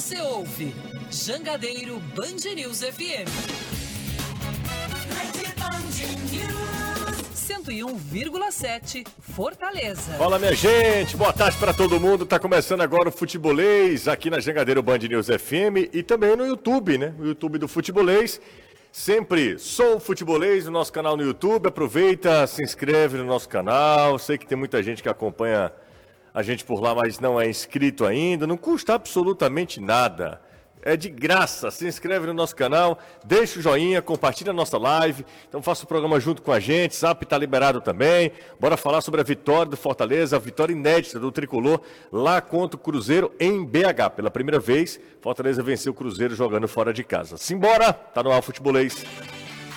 você ouve Jangadeiro Band News FM. 101,7 Fortaleza. Fala minha gente, boa tarde para todo mundo. Tá começando agora o Futebolês aqui na Jangadeiro Band News FM e também no YouTube, né? O YouTube do Futebolês. Sempre sou futebolês no nosso canal no YouTube. Aproveita, se inscreve no nosso canal. Sei que tem muita gente que acompanha a gente por lá, mas não é inscrito ainda. Não custa absolutamente nada. É de graça. Se inscreve no nosso canal, deixa o joinha, compartilha a nossa live. Então faça o programa junto com a gente. Zap está liberado também. Bora falar sobre a vitória do Fortaleza, a vitória inédita do Tricolor lá contra o Cruzeiro em BH. Pela primeira vez, Fortaleza venceu o Cruzeiro jogando fora de casa. Simbora! Tá no ar futebolês.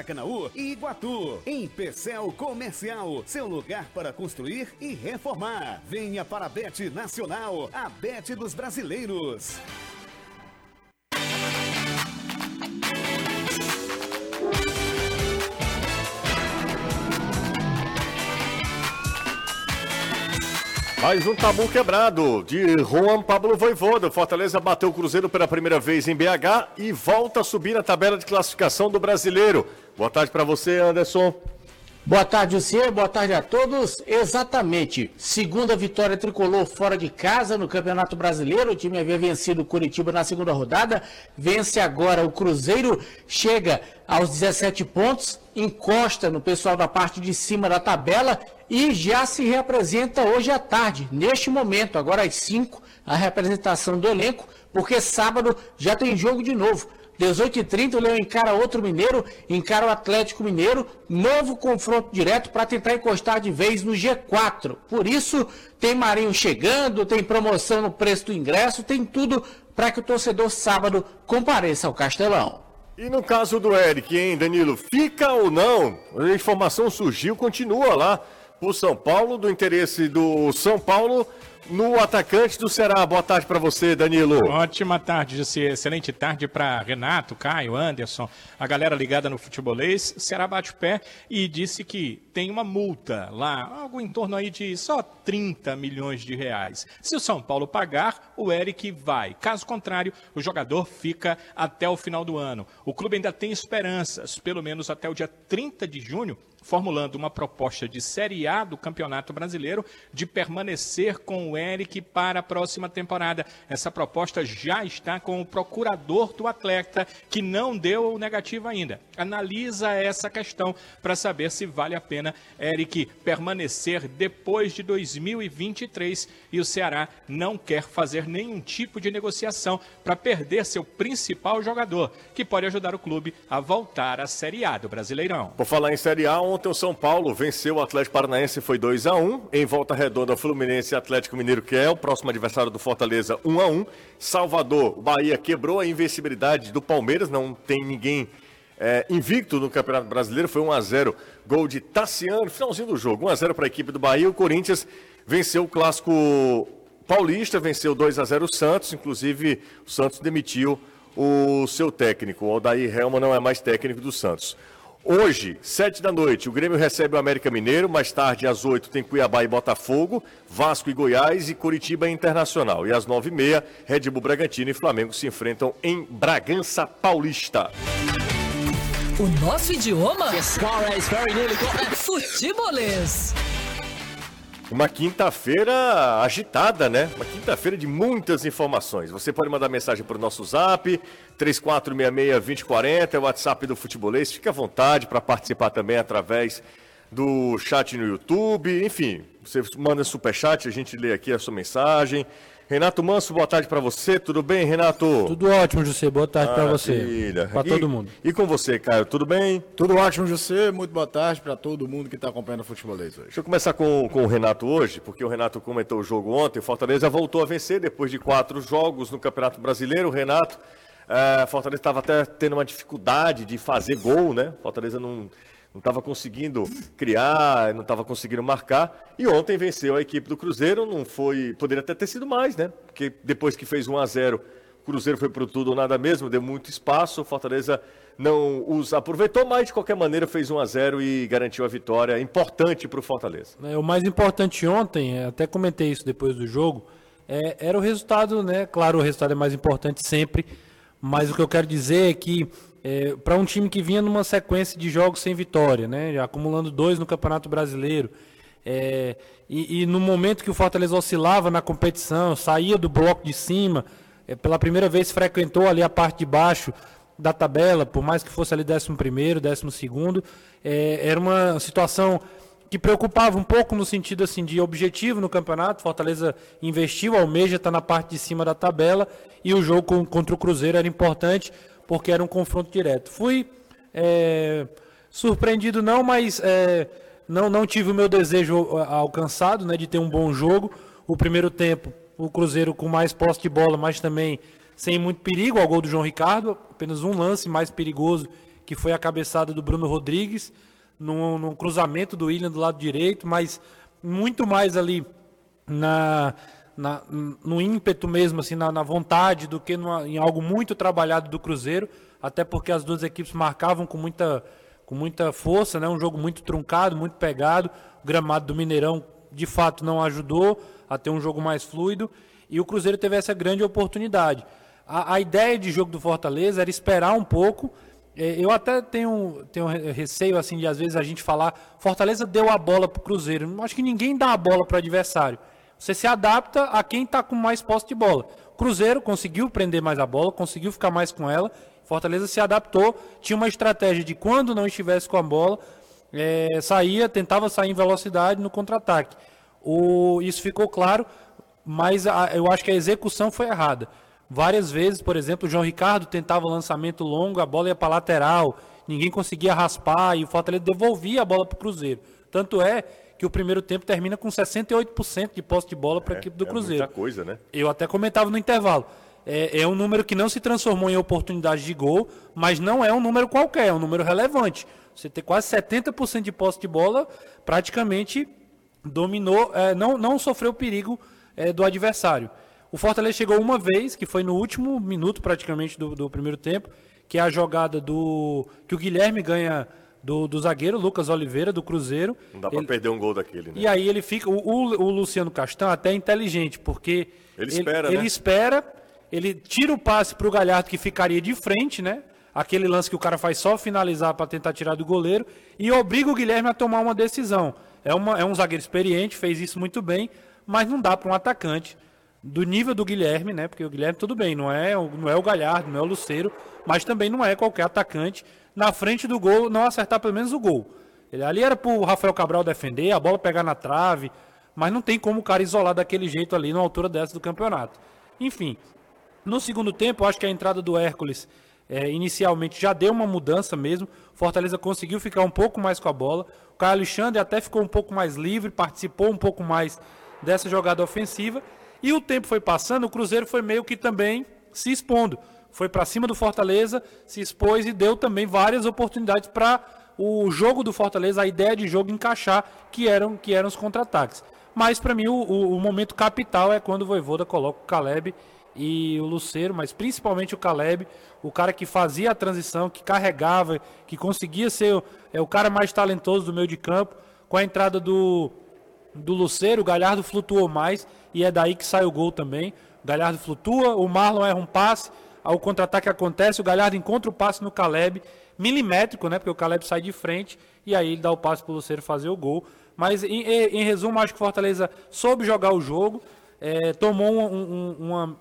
Maracanaú e Iguatu. Em Pecel Comercial, seu lugar para construir e reformar. Venha para a Bet Nacional, a Bet dos Brasileiros. Mais um tabu quebrado de Juan Pablo Voivoda. Fortaleza bateu o Cruzeiro pela primeira vez em BH e volta a subir na tabela de classificação do brasileiro. Boa tarde para você, Anderson. Boa tarde, Luciano. Boa tarde a todos. Exatamente. Segunda vitória tricolor fora de casa no Campeonato Brasileiro. O time havia vencido o Curitiba na segunda rodada. Vence agora o Cruzeiro. Chega aos 17 pontos. Encosta no pessoal da parte de cima da tabela e já se reapresenta hoje à tarde, neste momento, agora às 5, a representação do elenco, porque sábado já tem jogo de novo. 18h30 o Leão encara outro mineiro, encara o Atlético Mineiro, novo confronto direto para tentar encostar de vez no G4. Por isso, tem Marinho chegando, tem promoção no preço do ingresso, tem tudo para que o torcedor sábado compareça ao Castelão. E no caso do Eric, hein, Danilo? Fica ou não? A informação surgiu, continua lá o São Paulo, do interesse do São Paulo no atacante do Ceará. Boa tarde para você, Danilo. Ótima tarde, José. Excelente tarde para Renato, Caio, Anderson, a galera ligada no futebolês. Ceará bate o pé e disse que tem uma multa lá, algo em torno aí de só 30 milhões de reais. Se o São Paulo pagar, o Eric vai. Caso contrário, o jogador fica até o final do ano. O clube ainda tem esperanças, pelo menos até o dia 30 de junho, formulando uma proposta de Série A do Campeonato Brasileiro de permanecer com o Eric para a próxima temporada. Essa proposta já está com o procurador do atleta, que não deu o negativo ainda. Analisa essa questão para saber se vale a pena Eric permanecer depois de 2023 e o Ceará não quer fazer nenhum tipo de negociação para perder seu principal jogador, que pode ajudar o clube a voltar à Série A do Brasileirão. Por falar em Série A, ontem o São Paulo venceu o Atlético Paranaense, foi 2 a 1 Em volta redonda, Fluminense e Atlético Mineiro, que é o próximo adversário do Fortaleza, 1 a 1 Salvador, o Bahia quebrou a invencibilidade do Palmeiras, não tem ninguém é, invicto no Campeonato Brasileiro, foi 1 a 0 Gol de Tassiano, finalzinho do jogo, 1 a 0 para a equipe do Bahia. O Corinthians venceu o clássico paulista, venceu 2 a 0 o Santos, inclusive o Santos demitiu o seu técnico. O Aldair Helma não é mais técnico do Santos. Hoje, sete da noite, o Grêmio recebe o América Mineiro. Mais tarde, às oito, tem Cuiabá e Botafogo, Vasco e Goiás e Curitiba Internacional. E às nove e meia, Red Bull Bragantino e Flamengo se enfrentam em Bragança Paulista. O nosso idioma? Futebolês. Uma quinta-feira agitada, né? Uma quinta-feira de muitas informações. Você pode mandar mensagem para o nosso zap, 3466-2040, é o WhatsApp do Futebolês. Fique à vontade para participar também através do chat no YouTube. Enfim, você manda superchat, a gente lê aqui a sua mensagem. Renato Manso, boa tarde para você. Tudo bem, Renato? Tudo ótimo, José. Boa tarde para você. Para todo mundo. E com você, Caio, tudo bem? Tudo ótimo, José. Muito boa tarde para todo mundo que está acompanhando o futebolês hoje. Deixa eu começar com, com o Renato hoje, porque o Renato comentou o jogo ontem. O Fortaleza voltou a vencer depois de quatro jogos no Campeonato Brasileiro. O Renato, é, Fortaleza estava até tendo uma dificuldade de fazer gol, né? Fortaleza não não estava conseguindo criar, não estava conseguindo marcar. E ontem venceu a equipe do Cruzeiro, não foi. Poderia até ter sido mais, né? Porque depois que fez 1 a 0 o Cruzeiro foi para tudo ou nada mesmo, deu muito espaço, o Fortaleza não os aproveitou, mas de qualquer maneira fez 1 a 0 e garantiu a vitória importante para o Fortaleza. É, o mais importante ontem, é, até comentei isso depois do jogo, é, era o resultado, né? Claro, o resultado é mais importante sempre, mas o que eu quero dizer é que é, para um time que vinha numa sequência de jogos sem vitória, né, acumulando dois no Campeonato Brasileiro, é, e, e, no momento que o Fortaleza oscilava na competição, saía do bloco de cima, é, pela primeira vez frequentou ali a parte de baixo da tabela, por mais que fosse ali 11 primeiro, 12 segundo, é, era uma situação que preocupava um pouco no sentido assim de objetivo no campeonato. Fortaleza investiu, almeja está na parte de cima da tabela e o jogo contra o Cruzeiro era importante porque era um confronto direto. Fui é, surpreendido não, mas é, não, não tive o meu desejo alcançado né, de ter um bom jogo. O primeiro tempo, o Cruzeiro com mais posse de bola, mas também sem muito perigo ao gol do João Ricardo. Apenas um lance mais perigoso, que foi a cabeçada do Bruno Rodrigues, num, num cruzamento do William do lado direito, mas muito mais ali na na, no ímpeto mesmo, assim, na, na vontade, do que numa, em algo muito trabalhado do Cruzeiro, até porque as duas equipes marcavam com muita, com muita força, né? um jogo muito truncado, muito pegado. O gramado do Mineirão, de fato, não ajudou a ter um jogo mais fluido, e o Cruzeiro teve essa grande oportunidade. A, a ideia de jogo do Fortaleza era esperar um pouco. É, eu até tenho, tenho receio assim de às vezes a gente falar Fortaleza deu a bola para o Cruzeiro. Acho que ninguém dá a bola para o adversário. Você se adapta a quem está com mais posse de bola. Cruzeiro conseguiu prender mais a bola, conseguiu ficar mais com ela. Fortaleza se adaptou, tinha uma estratégia de quando não estivesse com a bola, é, saía, tentava sair em velocidade no contra-ataque. Isso ficou claro, mas a, eu acho que a execução foi errada. Várias vezes, por exemplo, o João Ricardo tentava lançamento longo, a bola ia para lateral, ninguém conseguia raspar e o Fortaleza devolvia a bola para o Cruzeiro. Tanto é que o primeiro tempo termina com 68% de posse de bola para a é, equipe do Cruzeiro. É muita coisa, né? Eu até comentava no intervalo. É, é, um número que não se transformou em oportunidade de gol, mas não é um número qualquer, é um número relevante. Você ter quase 70% de posse de bola, praticamente dominou, é, não, não sofreu perigo é, do adversário. O Fortaleza chegou uma vez, que foi no último minuto praticamente do, do primeiro tempo, que é a jogada do que o Guilherme ganha do, do zagueiro Lucas Oliveira, do Cruzeiro. Não dá para perder um gol daquele, né? E aí ele fica. O, o, o Luciano Castan até é inteligente, porque. Ele espera, ele, né? ele espera, ele tira o passe para o Galhardo que ficaria de frente, né? Aquele lance que o cara faz só finalizar para tentar tirar do goleiro e obriga o Guilherme a tomar uma decisão. É, uma, é um zagueiro experiente, fez isso muito bem, mas não dá para um atacante do nível do Guilherme, né? Porque o Guilherme, tudo bem, não é, não é o Galhardo, não é o Luceiro, mas também não é qualquer atacante na frente do gol, não acertar pelo menos o gol. Ele, ali era pro Rafael Cabral defender, a bola pegar na trave, mas não tem como o cara isolar daquele jeito ali na altura dessa do campeonato. Enfim, no segundo tempo, acho que a entrada do Hércules é, inicialmente já deu uma mudança mesmo. Fortaleza conseguiu ficar um pouco mais com a bola. O Caio Alexandre até ficou um pouco mais livre, participou um pouco mais dessa jogada ofensiva. E o tempo foi passando, o Cruzeiro foi meio que também se expondo foi para cima do Fortaleza, se expôs e deu também várias oportunidades para o jogo do Fortaleza, a ideia de jogo encaixar, que eram, que eram os contra-ataques. Mas para mim o, o, o, momento capital é quando o Voivoda coloca o Caleb e o Luceiro, mas principalmente o Caleb, o cara que fazia a transição, que carregava, que conseguia ser é, o cara mais talentoso do meio de campo. Com a entrada do, do Luceiro, o Galhardo flutuou mais e é daí que sai o gol também. O Galhardo flutua, o Marlon erra um passe, o contra-ataque acontece, o Galhardo encontra o passe no Caleb, milimétrico, né? Porque o Caleb sai de frente e aí ele dá o passe para o Luceiro fazer o gol. Mas em, em, resumo, acho que Fortaleza soube jogar o jogo, é, tomou um, um, uma,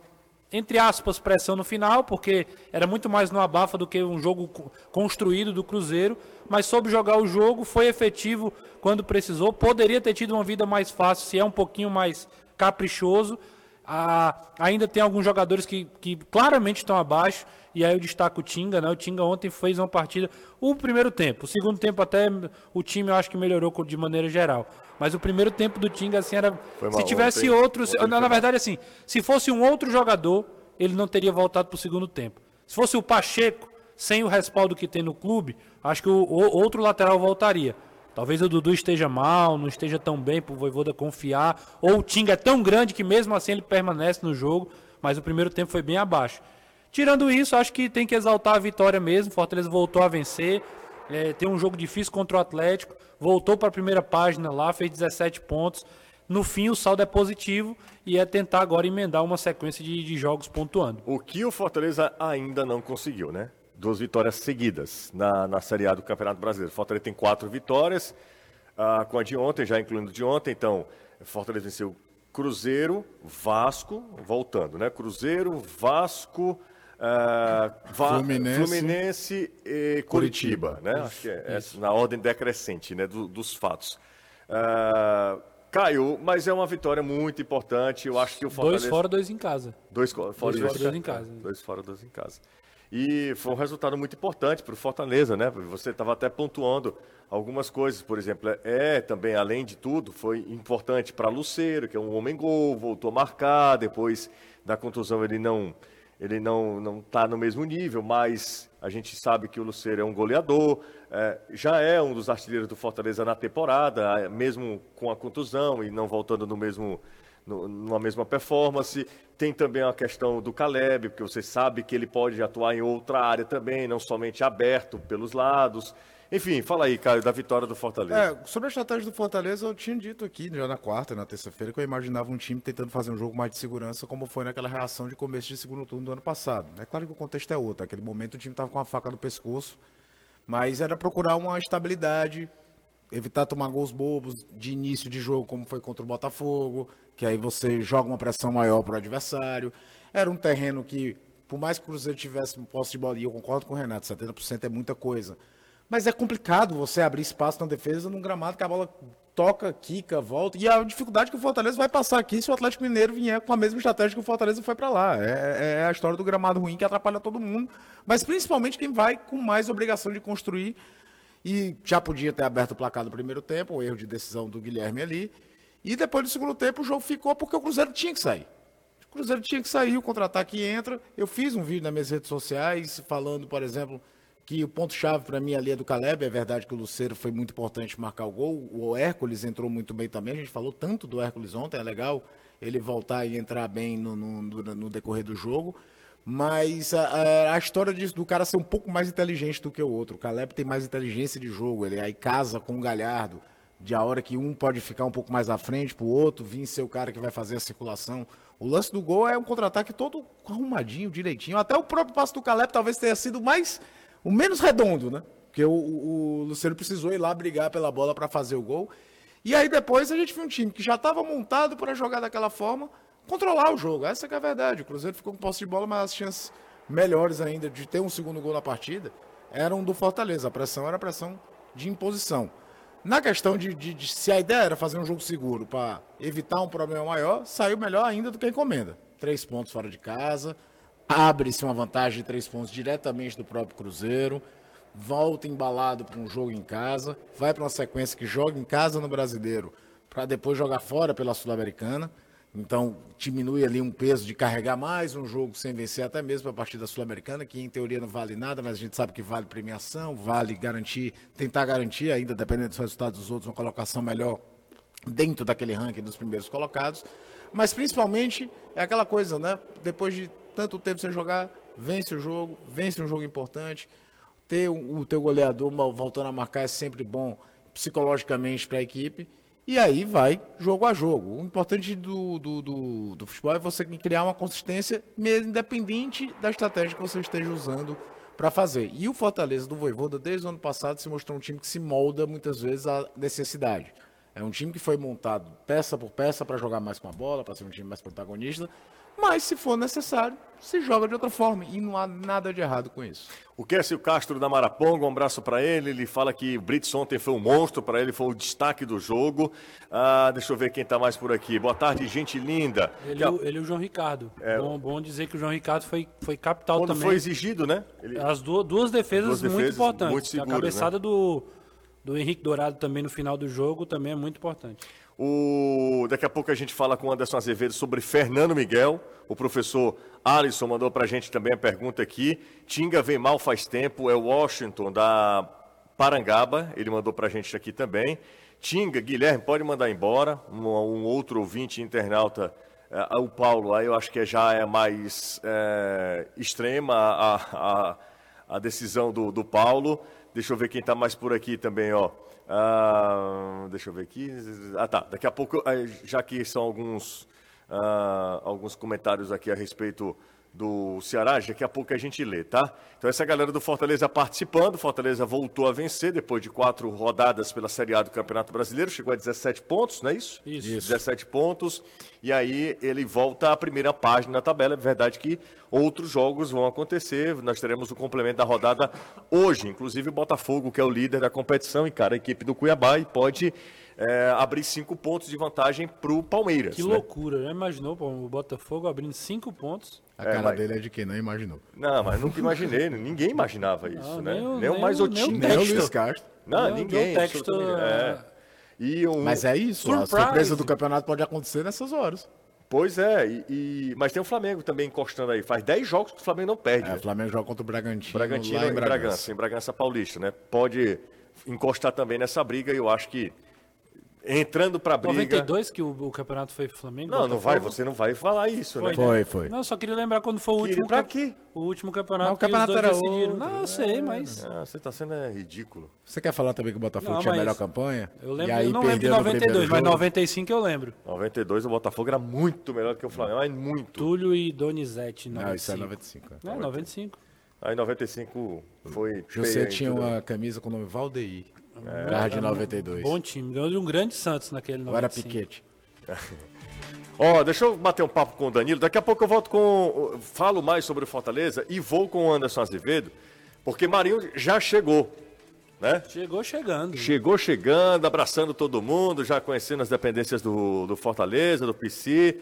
entre aspas, pressão no final, porque era muito mais no abafa do que um jogo construído do Cruzeiro, mas soube jogar o jogo, foi efetivo quando precisou, poderia ter tido uma vida mais fácil se é um pouquinho mais caprichoso, a- ainda tem alguns jogadores que, que claramente estão abaixo, e aí eu destaco o Tinga, né? O Tinga ontem fez uma partida, o primeiro tempo, o segundo tempo até o time eu acho que melhorou de maneira geral. Mas o primeiro tempo do Tinga, assim, era. Foi se tivesse ontem. outro. Ontem na, na verdade, assim, se fosse um outro jogador, ele não teria voltado para o segundo tempo. Se fosse o Pacheco, sem o respaldo que tem no clube, acho que o, o- outro lateral voltaria. Talvez o Dudu esteja mal, não esteja tão bem para o Voivoda confiar. Ou o Tinga é tão grande que mesmo assim ele permanece no jogo, mas o primeiro tempo foi bem abaixo. Tirando isso, acho que tem que exaltar a vitória mesmo. Fortaleza voltou a vencer. É, tem um jogo difícil contra o Atlético. Voltou para a primeira página lá, fez 17 pontos. No fim, o saldo é positivo e é tentar agora emendar uma sequência de, de jogos pontuando. O que o Fortaleza ainda não conseguiu, né? Duas vitórias seguidas na, na Série A do Campeonato Brasileiro. Fortaleza tem quatro vitórias, ah, com a de ontem, já incluindo de ontem. Então, Fortaleza venceu Cruzeiro, Vasco, voltando, né? Cruzeiro, Vasco, ah, Va- Fluminense. Fluminense e Curitiba, né? Acho que é, é na ordem decrescente, né? do- dos fatos. Ah, caiu, mas é uma vitória muito importante. Eu acho que o Fortaleza... Dois fora, dois em casa. Dois co- fora, Dois fora, dois em casa. Dois fora, dois em casa. E foi um resultado muito importante para o Fortaleza, né? Você estava até pontuando algumas coisas, por exemplo, é também, além de tudo, foi importante para Luceiro, que é um homem gol, voltou a marcar, depois da contusão ele não ele não não está no mesmo nível, mas a gente sabe que o Luceiro é um goleador, é, já é um dos artilheiros do Fortaleza na temporada, é, mesmo com a contusão e não voltando no mesmo numa mesma performance. Tem também a questão do Caleb, porque você sabe que ele pode atuar em outra área também, não somente aberto pelos lados. Enfim, fala aí, Caio, da vitória do Fortaleza. É, sobre a estratégia do Fortaleza, eu tinha dito aqui já na quarta na terça-feira que eu imaginava um time tentando fazer um jogo mais de segurança, como foi naquela reação de começo de segundo turno do ano passado. É claro que o contexto é outro. Naquele momento o time estava com a faca no pescoço, mas era procurar uma estabilidade, evitar tomar gols bobos de início de jogo, como foi contra o Botafogo, que aí você joga uma pressão maior para o adversário. Era um terreno que, por mais que o Cruzeiro tivesse posse de bola, e eu concordo com o Renato, 70% é muita coisa. Mas é complicado você abrir espaço na defesa num gramado que a bola toca, quica, volta. E a dificuldade que o Fortaleza vai passar aqui se o Atlético Mineiro vier com a mesma estratégia que o Fortaleza foi para lá. É, é a história do gramado ruim que atrapalha todo mundo, mas principalmente quem vai com mais obrigação de construir e já podia ter aberto o placar no primeiro tempo, o erro de decisão do Guilherme ali. E depois do segundo tempo o jogo ficou porque o Cruzeiro tinha que sair. O Cruzeiro tinha que sair, o contra-ataque entra. Eu fiz um vídeo nas minhas redes sociais falando, por exemplo, que o ponto-chave para mim ali é do Caleb. É verdade que o Luceiro foi muito importante marcar o gol. O Hércules entrou muito bem também. A gente falou tanto do Hércules ontem, é legal ele voltar e entrar bem no, no, no- no decorrer do jogo. Mas a, a- história do cara ser um pouco mais inteligente do que o outro. O Caleb tem mais inteligência de jogo. Ele aí casa com o Galhardo. De a hora que um pode ficar um pouco mais à frente pro outro, vir ser o cara que vai fazer a circulação. O lance do gol é um contra-ataque todo arrumadinho, direitinho. Até o próprio passo do Caleb talvez tenha sido mais o menos redondo, né? Porque o, o, o Luciano precisou ir lá brigar pela bola para fazer o gol. E aí depois a gente viu um time que já estava montado para jogar daquela forma, controlar o jogo. Essa é a verdade. O Cruzeiro ficou com posse de bola, mas as chances melhores ainda de ter um segundo gol na partida eram do Fortaleza. A pressão era a pressão de imposição. Na questão de, de- de se a ideia era fazer um jogo seguro para evitar um problema maior, saiu melhor ainda do que a encomenda. Três pontos fora de casa, abre-se uma vantagem de três pontos diretamente do próprio Cruzeiro, volta embalado para um jogo em casa, vai para uma sequência que joga em casa no Brasileiro, para depois jogar fora pela Sul-Americana. Então, diminui ali um peso de carregar mais um jogo sem vencer, até mesmo a partir da Sul-Americana, que em teoria não vale nada, mas a gente sabe que vale premiação, vale garantir, tentar garantir, ainda dependendo dos resultados dos outros, uma colocação melhor dentro daquele ranking dos primeiros colocados. Mas principalmente é aquela coisa, né? Depois de tanto tempo sem jogar, vence o jogo, vence um jogo importante. Ter o, teu goleador voltando a marcar é sempre bom psicologicamente para a equipe. E aí vai jogo a jogo. O importante do, do, do, do futebol é você criar uma consistência mesmo independente da estratégia que você esteja usando para fazer. E o Fortaleza do Voivoda, desde o ano passado, se mostrou um time que se molda muitas vezes à necessidade. É um time que foi montado peça por peça para jogar mais com a bola, para ser um time mais protagonista. Mas se for necessário, se joga de outra forma. E não há nada de errado com isso. O Kécio Castro da Maraponga, um abraço para ele. Ele fala que o Brits ontem foi um monstro, para ele foi o destaque do jogo. Ah, deixa eu ver quem está mais por aqui. Boa tarde, gente linda. Ele, e ele e o João Ricardo. É, bom, bom dizer que o João Ricardo foi, foi capital quando também. foi exigido, né? Ele... As duas, duas, defesas duas defesas muito importantes. Muito seguras, a cabeçada né? do, do Henrique Dourado também no final do jogo também é muito importante. O... Daqui a pouco a gente fala com o Anderson Azevedo sobre Fernando Miguel. O professor Alisson mandou para a gente também a pergunta aqui. Tinga vem mal faz tempo, é o Washington da Parangaba. Ele mandou para a gente aqui também. Tinga, Guilherme, pode mandar embora. Um, um outro ouvinte internauta, é, o Paulo, aí eu acho que já é mais é, extrema a, a, a decisão do, do Paulo. Deixa eu ver quem está mais por aqui também, ó. Ah, deixa eu ver aqui. Ah, tá. Daqui a pouco, já que são alguns, ah, alguns comentários aqui a respeito do Ceará, daqui a pouco a gente lê, tá? Então essa galera do Fortaleza participando, Fortaleza voltou a vencer depois de quatro rodadas pela Série A do Campeonato Brasileiro, chegou a 17 pontos, não é isso? Isso. 17 pontos, e aí ele volta à primeira página da tabela, é verdade que outros jogos vão acontecer, nós teremos o complemento da rodada hoje, inclusive o Botafogo, que é o líder da competição, encara a equipe do Cuiabá e pode é, abrir cinco pontos de vantagem para o Palmeiras. Que né? loucura, já imaginou o Botafogo abrindo cinco pontos? A cara é, mas... dele é de quem não imaginou. Não, mas nunca imaginei, ninguém imaginava isso, não, né? Nem o, nem o mais otimista. Nem o Luiz Castro. Não, ninguém. Texto, é. E um... Mas é isso, Surprise. a surpresa do campeonato pode acontecer nessas horas. Pois é, e, e, mas tem o Flamengo também encostando aí. Faz 10 jogos que o Flamengo não perde. É, né? o Flamengo joga contra o Bragantino. Bragantino em Bragança. Bragança, em Bragança Paulista, né? Pode encostar também nessa briga e eu acho que entrando para briga. 92 que o, o, campeonato foi Flamengo? Não, não vai, você não vai falar isso, foi, né? Foi, foi. Não, só queria lembrar quando foi o último. Para quê? O último campeonato. Não, o campeonato era decidiram. Outro. Não, eu sei, mas. Ah, você está sendo é, ridículo. Você quer falar também que o Botafogo não, tinha a melhor campanha? Eu lembro, eu não lembro de 92, mas 95 eu lembro. 92 o Botafogo era muito melhor que o Flamengo, mas muito. Túlio e Donizete, 95. Não, isso é 95. É, 95. Aí 95 foi. José tinha uma camisa com o nome Valdeir. É, Garra de 92. Bom time, ganhou de um grande Santos naquele 95. Ou era Piquete. Ó, oh, deixa eu bater um papo com o Danilo. Daqui a pouco eu volto com. Falo mais sobre o Fortaleza e vou com o Anderson Azevedo, porque Marinho já chegou. Né? Chegou chegando. Chegou chegando, abraçando todo mundo, já conhecendo as dependências do, do Fortaleza, do PC.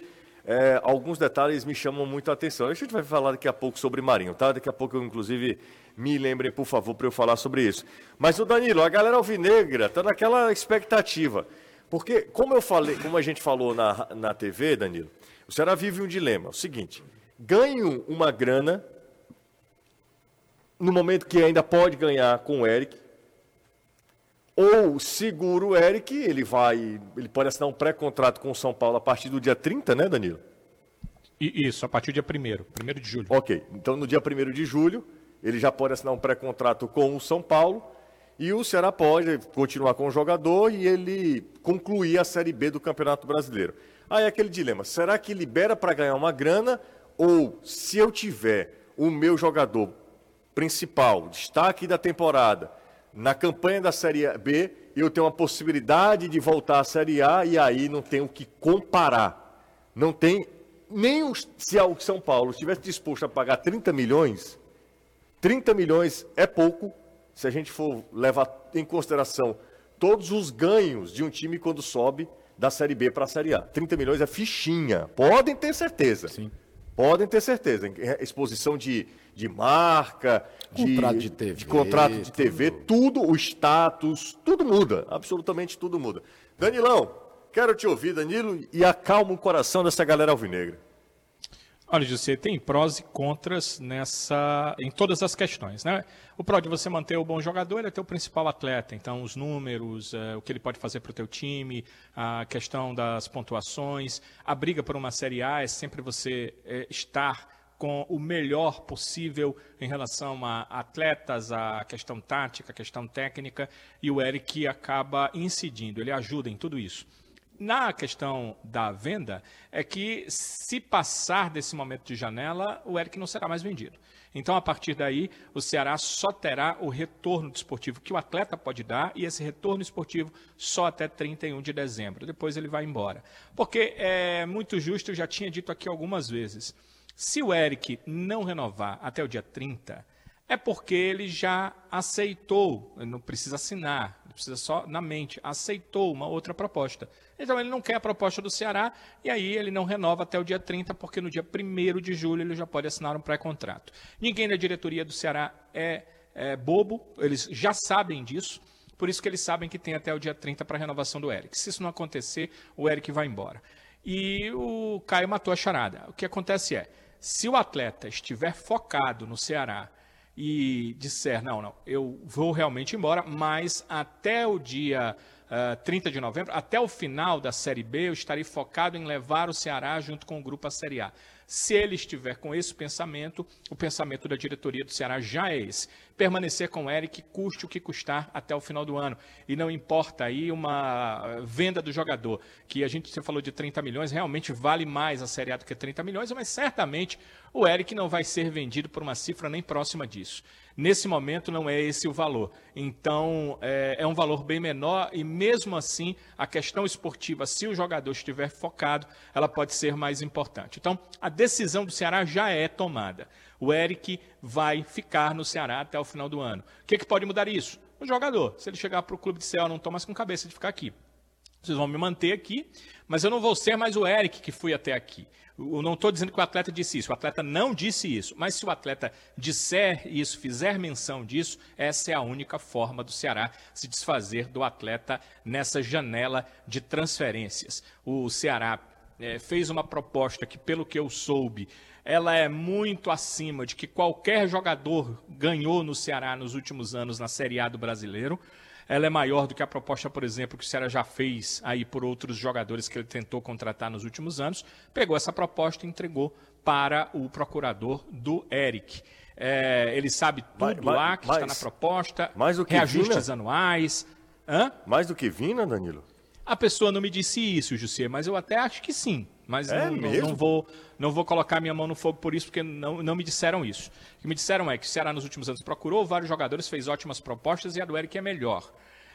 É, alguns detalhes me chamam muito a atenção. A gente vai falar daqui a pouco sobre Marinho, tá? Daqui a pouco eu, inclusive, me lembrem, por favor, para eu falar sobre isso. Mas o Danilo, a galera alvinegra está naquela expectativa. Porque, como eu falei, como a gente falou na, na TV, Danilo, o Ceará vive um dilema. O seguinte, ganho uma grana no momento que ainda pode ganhar com o Eric, ou seguro o Eric, ele vai, ele pode assinar um pré-contrato com o São Paulo a partir do dia 30, né, Danilo? Isso, a partir do dia 1 1 de julho. Ok, então no dia 1 de julho, ele já pode assinar um pré-contrato com o São Paulo e o Ceará pode continuar com o jogador e ele concluir a Série B do Campeonato Brasileiro. Aí é aquele dilema, será que libera para ganhar uma grana ou se eu tiver o meu jogador principal, destaque da temporada, na campanha da Série B, eu tenho uma possibilidade de voltar à Série A e aí não tenho o que comparar. Não tem nem se o São Paulo estivesse disposto a pagar 30 milhões, 30 milhões é pouco se a gente for levar em consideração todos os ganhos de um time quando sobe da Série B para a Série A. 30 milhões é fichinha, podem ter certeza. Sim. Podem ter certeza. Exposição de, de marca, contrato de, de TV, de contrato de TV tudo. tudo, o status, tudo muda. Absolutamente tudo muda. Danilão, quero te ouvir, Danilo, e acalma o coração dessa galera alvinegra. Olha, José, tem prós e contras nessa, em todas as questões, né? O pró de você manter o bom jogador é ter o principal atleta, então os números, é, o que ele pode fazer para o teu time, a questão das pontuações, a briga por uma Série A é sempre você é, estar com o melhor possível em relação a atletas, a questão tática, a questão técnica, e o Eric acaba incidindo, ele ajuda em tudo isso. Na questão da venda, é que se passar desse momento de janela, o Eric não será mais vendido. Então, a partir daí, o Ceará só terá o retorno desportivo que o atleta pode dar e esse retorno esportivo só até 31 de dezembro. Depois ele vai embora. Porque é muito justo, eu já tinha dito aqui algumas vezes. Se o Eric não renovar até o dia 30, é porque ele já aceitou, não precisa assinar, precisa só na mente, aceitou uma outra proposta. Então ele não quer a proposta do Ceará e aí ele não renova até o dia 30, porque no dia 1 de julho ele já pode assinar um pré-contrato. Ninguém da diretoria do Ceará é, é bobo, eles já sabem disso. Por isso que eles sabem que tem até o dia 30 para a renovação do Eric. Se isso não acontecer, o Eric vai embora. E o Caio matou a charada. O que acontece é, se o atleta estiver focado no Ceará e disser, não, não, eu vou realmente embora, mas até o dia uh, 30 de novembro, até o final da Série B, eu estarei focado em levar o Ceará junto com o grupo à Série A. Se ele estiver com esse pensamento, o pensamento da diretoria do Ceará já é esse. Permanecer com o Eric, custe o que custar até o final do ano. E não importa aí uma venda do jogador, que a gente você falou de 30 milhões, realmente vale mais a Série A do que 30 milhões, mas certamente o Eric não vai ser vendido por uma cifra nem próxima disso. Nesse momento não é esse o valor. Então é, é, um valor bem menor e mesmo assim a questão esportiva, se o jogador estiver focado, ela pode ser mais importante. Então a decisão do Ceará já é tomada. O Eric vai ficar no Ceará até o final do ano. O que, que pode mudar isso? O jogador. Se ele chegar para o clube de céu, não estou mais com cabeça de ficar aqui. Vocês vão me manter aqui, mas eu não vou ser mais o Eric que fui até aqui. Eu não estou dizendo que o atleta disse isso, o atleta não disse isso, mas se o atleta disser isso, fizer menção disso, essa é a única forma do Ceará se desfazer do atleta nessa janela de transferências. O Ceará é, fez uma proposta que, pelo que eu soube, ela é muito acima de que qualquer jogador ganhou no Ceará nos últimos anos na Série A do Brasileiro ela é maior do que a proposta, por exemplo, que o Ceará já fez aí por outros jogadores que ele tentou contratar nos últimos anos. Pegou essa proposta e entregou para o procurador do Eric. É, ele sabe tudo mas, lá que mas, está na proposta, mais do que reajustes Vina? anuais. Hã? Mais do que Vina, Danilo? A pessoa não me disse isso, José, mas eu até acho que sim. Mas é não, não, vou, não vou colocar minha mão no fogo por isso, porque não, não me disseram isso. O que me disseram é que o Ceará nos últimos anos procurou vários jogadores, fez ótimas propostas e a do Eric é melhor.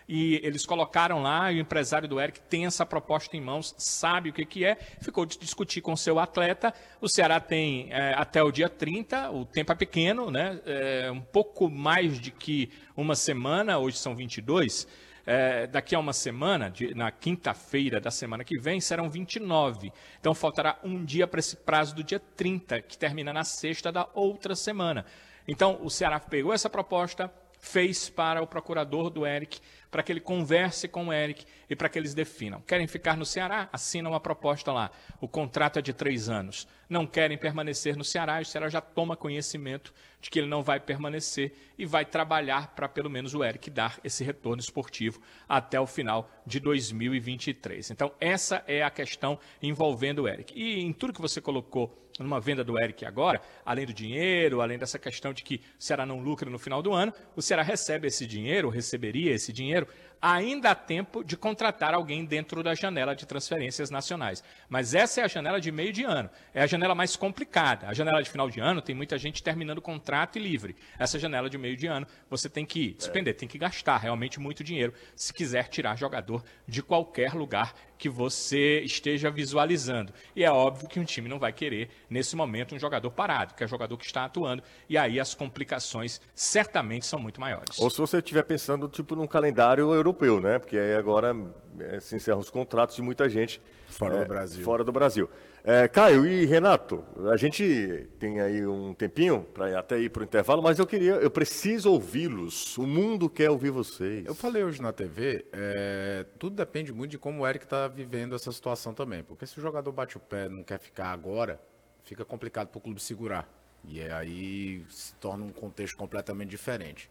E eles colocaram lá, e o empresário do Eric tem essa proposta em mãos, sabe o que, que é, ficou de discutir com o seu atleta. O Ceará tem é, até o dia 30, o tempo é pequeno, né? É, um pouco mais de que uma semana, hoje são 22 é, daqui a uma semana, de, na quinta-feira da semana que vem, serão 29. Então faltará um dia para esse prazo do dia 30, que termina na sexta da outra semana. Então o Ceará pegou essa proposta, fez para o procurador do Eric, para que ele converse com o Eric e para que eles definam. Querem ficar no Ceará? Assinam uma proposta lá. O contrato é de três anos. Não querem permanecer no Ceará, o Ceará já toma conhecimento de que ele não vai permanecer e vai trabalhar para pelo menos o Eric dar esse retorno esportivo até o final de 2023. Então, essa é a questão envolvendo o Eric. E em tudo que você colocou numa venda do Eric agora, além do dinheiro, além dessa questão de que o Ceará não lucra no final do ano, o Ceará recebe esse dinheiro, receberia esse dinheiro ainda há tempo de contratar alguém dentro da janela de transferências nacionais. Mas essa é a janela de meio de ano. É a janela mais complicada. A janela de final de ano tem muita gente terminando o contrato e livre. Essa janela de meio de ano você tem que despender, tem que gastar realmente muito dinheiro se quiser tirar jogador de qualquer lugar que você esteja visualizando. E é óbvio que um time não vai querer, nesse momento, um jogador parado, que é jogador que está atuando, e aí as complicações certamente são muito maiores. Ou se você estiver pensando, tipo, num calendário europeu, né? Porque aí agora é, se encerram os contratos de muita gente fora é, do Brasil. Fora do Brasil. É, Caio e Renato, a gente tem aí um tempinho para até ir para o intervalo, mas eu queria, eu preciso ouvi-los. O mundo quer ouvir vocês. Eu falei hoje na TV, é, tudo depende muito de como o Eric está vivendo essa situação também. Porque se o jogador bate o pé e não quer ficar agora, fica complicado para o clube segurar. E aí se torna um contexto completamente diferente.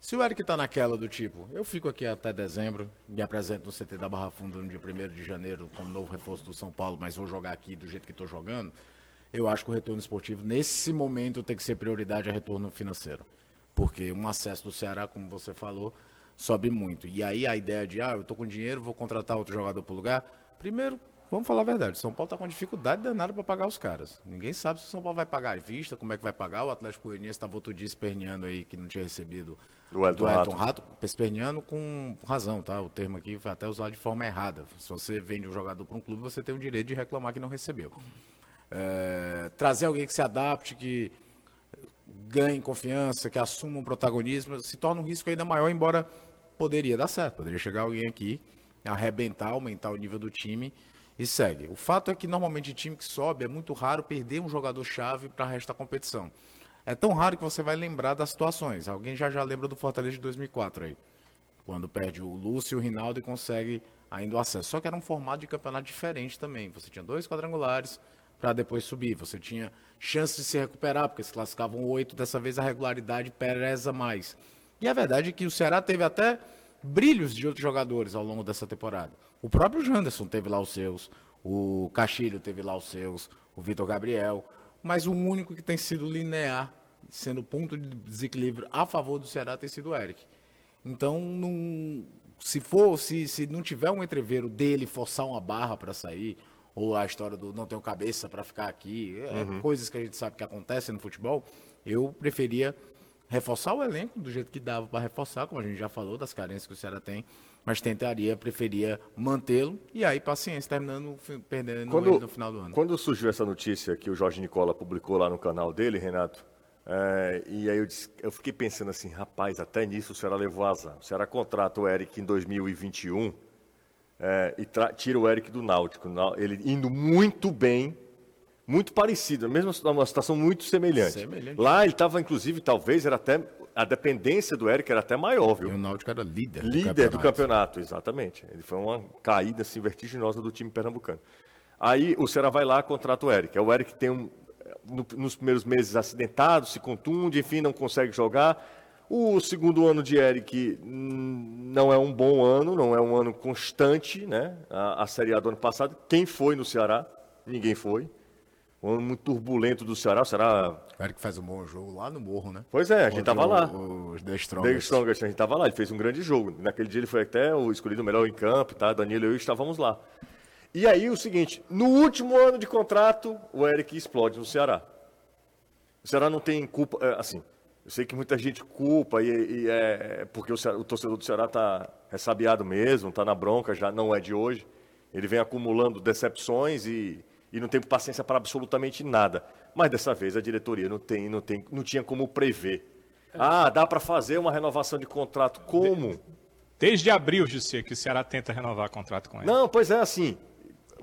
Se o Eric tá naquela do tipo, eu fico aqui até dezembro, me apresento no CT da Barra Funda no dia 1 de janeiro como novo reforço do São Paulo, mas vou jogar aqui do jeito que estou jogando, eu acho que o retorno esportivo, nesse momento, tem que ser prioridade a retorno financeiro. Porque um acesso do Ceará, como você falou, sobe muito. E aí a ideia de, ah, eu estou com dinheiro, vou contratar outro jogador para o lugar, Primeiro, vamos falar a verdade. O São Paulo está com dificuldade danada para pagar os caras. Ninguém sabe se o São Paulo vai pagar à vista, como é que vai pagar. O Atlético Goianiense estava outro dia esperneando aí que não tinha recebido Do Elton Rato. Rato. Esperneando com razão, tá? O termo aqui foi até usado de forma errada. Se você vende um jogador para um clube, você tem o direito de reclamar que não recebeu. É, trazer alguém que se adapte, que ganhe confiança, que assuma um protagonismo, se torna um risco ainda maior, embora poderia dar certo. Poderia chegar alguém aqui, arrebentar, aumentar o nível do time e segue. O fato é que normalmente time que sobe é muito raro perder um jogador-chave para o resto da competição. É tão raro que você vai lembrar das situações. Alguém já já lembra do Fortaleza de 2004 aí. Quando perde o Lúcio e o Rinaldo e consegue ainda o acesso. Só que era um formato de campeonato diferente também. Você tinha dois quadrangulares para depois subir. Você tinha chance de se recuperar, porque se classificavam oito. Dessa vez a regularidade pesa mais. E a verdade é que o Ceará teve até brilhos de outros jogadores ao longo dessa temporada. O próprio Janderson teve lá os seus, o Castilho teve lá os seus, o Vitor Gabriel, mas o único que tem sido linear, sendo ponto de desequilíbrio a favor do Ceará, tem sido o Eric. Então, não, se for, se, se não tiver um entreveiro dele forçar uma barra para sair, ou a história do não tenho cabeça para ficar aqui, é, coisas que a gente sabe que acontecem no futebol, eu preferia reforçar o elenco do jeito que dava para reforçar, como a gente já falou, das carências que o Ceará tem, mas tentaria, preferia mantê-lo e aí paciência, terminando perdendo ele no final do ano. Quando surgiu essa notícia que o Jorge Nicola publicou lá no canal dele, Renato, é, e aí eu, disse- eu fiquei pensando assim, rapaz, até nisso o Ceará levou azar. O Ceará contrata o Eric em 2021 é, e tra- tira o Eric do Náutico. Ele indo muito bem, muito parecido, mesmo uma situação muito semelhante. Semelhante. Lá ele estava, inclusive, talvez, era até a dependência do Eric era até maior, viu? E o Náutico era líder, Líder do campeonato, exatamente. Ele foi uma caída assim, vertiginosa do time pernambucano. Aí o Ceará vai lá contrata o Eric. É o Eric tem um, no- nos primeiros meses acidentado, se contunde, enfim, não consegue jogar. O segundo ano de Eric hum, não é um bom ano, não é um ano constante, né? A, a Série A do ano passado. Quem foi no Ceará? Ninguém foi. Um ano muito turbulento do Ceará. O Ceará. O Eric faz um bom jogo lá no Morro, né? Pois é, a gente tava lá. Os The Strongest. Strongest, a gente estava lá, ele fez um grande jogo. Naquele dia ele foi até o escolhido melhor em campo, tá? Danilo e eu estávamos lá. E aí o seguinte, no último ano de contrato, o Eric explode no Ceará. O Ceará não tem culpa, é, assim, eu sei que muita gente culpa e, e é porque o, Ceará- o torcedor do Ceará tá ressabiado mesmo, tá na bronca, já não é de hoje. Ele vem acumulando decepções e, e não tem paciência para absolutamente nada. Mas dessa vez a diretoria não tem, não tem, não tinha como prever. Ah, dá para fazer uma renovação de contrato como? Desde abril, Jussi, que o Ceará tenta renovar contrato com ele. Não, pois é assim,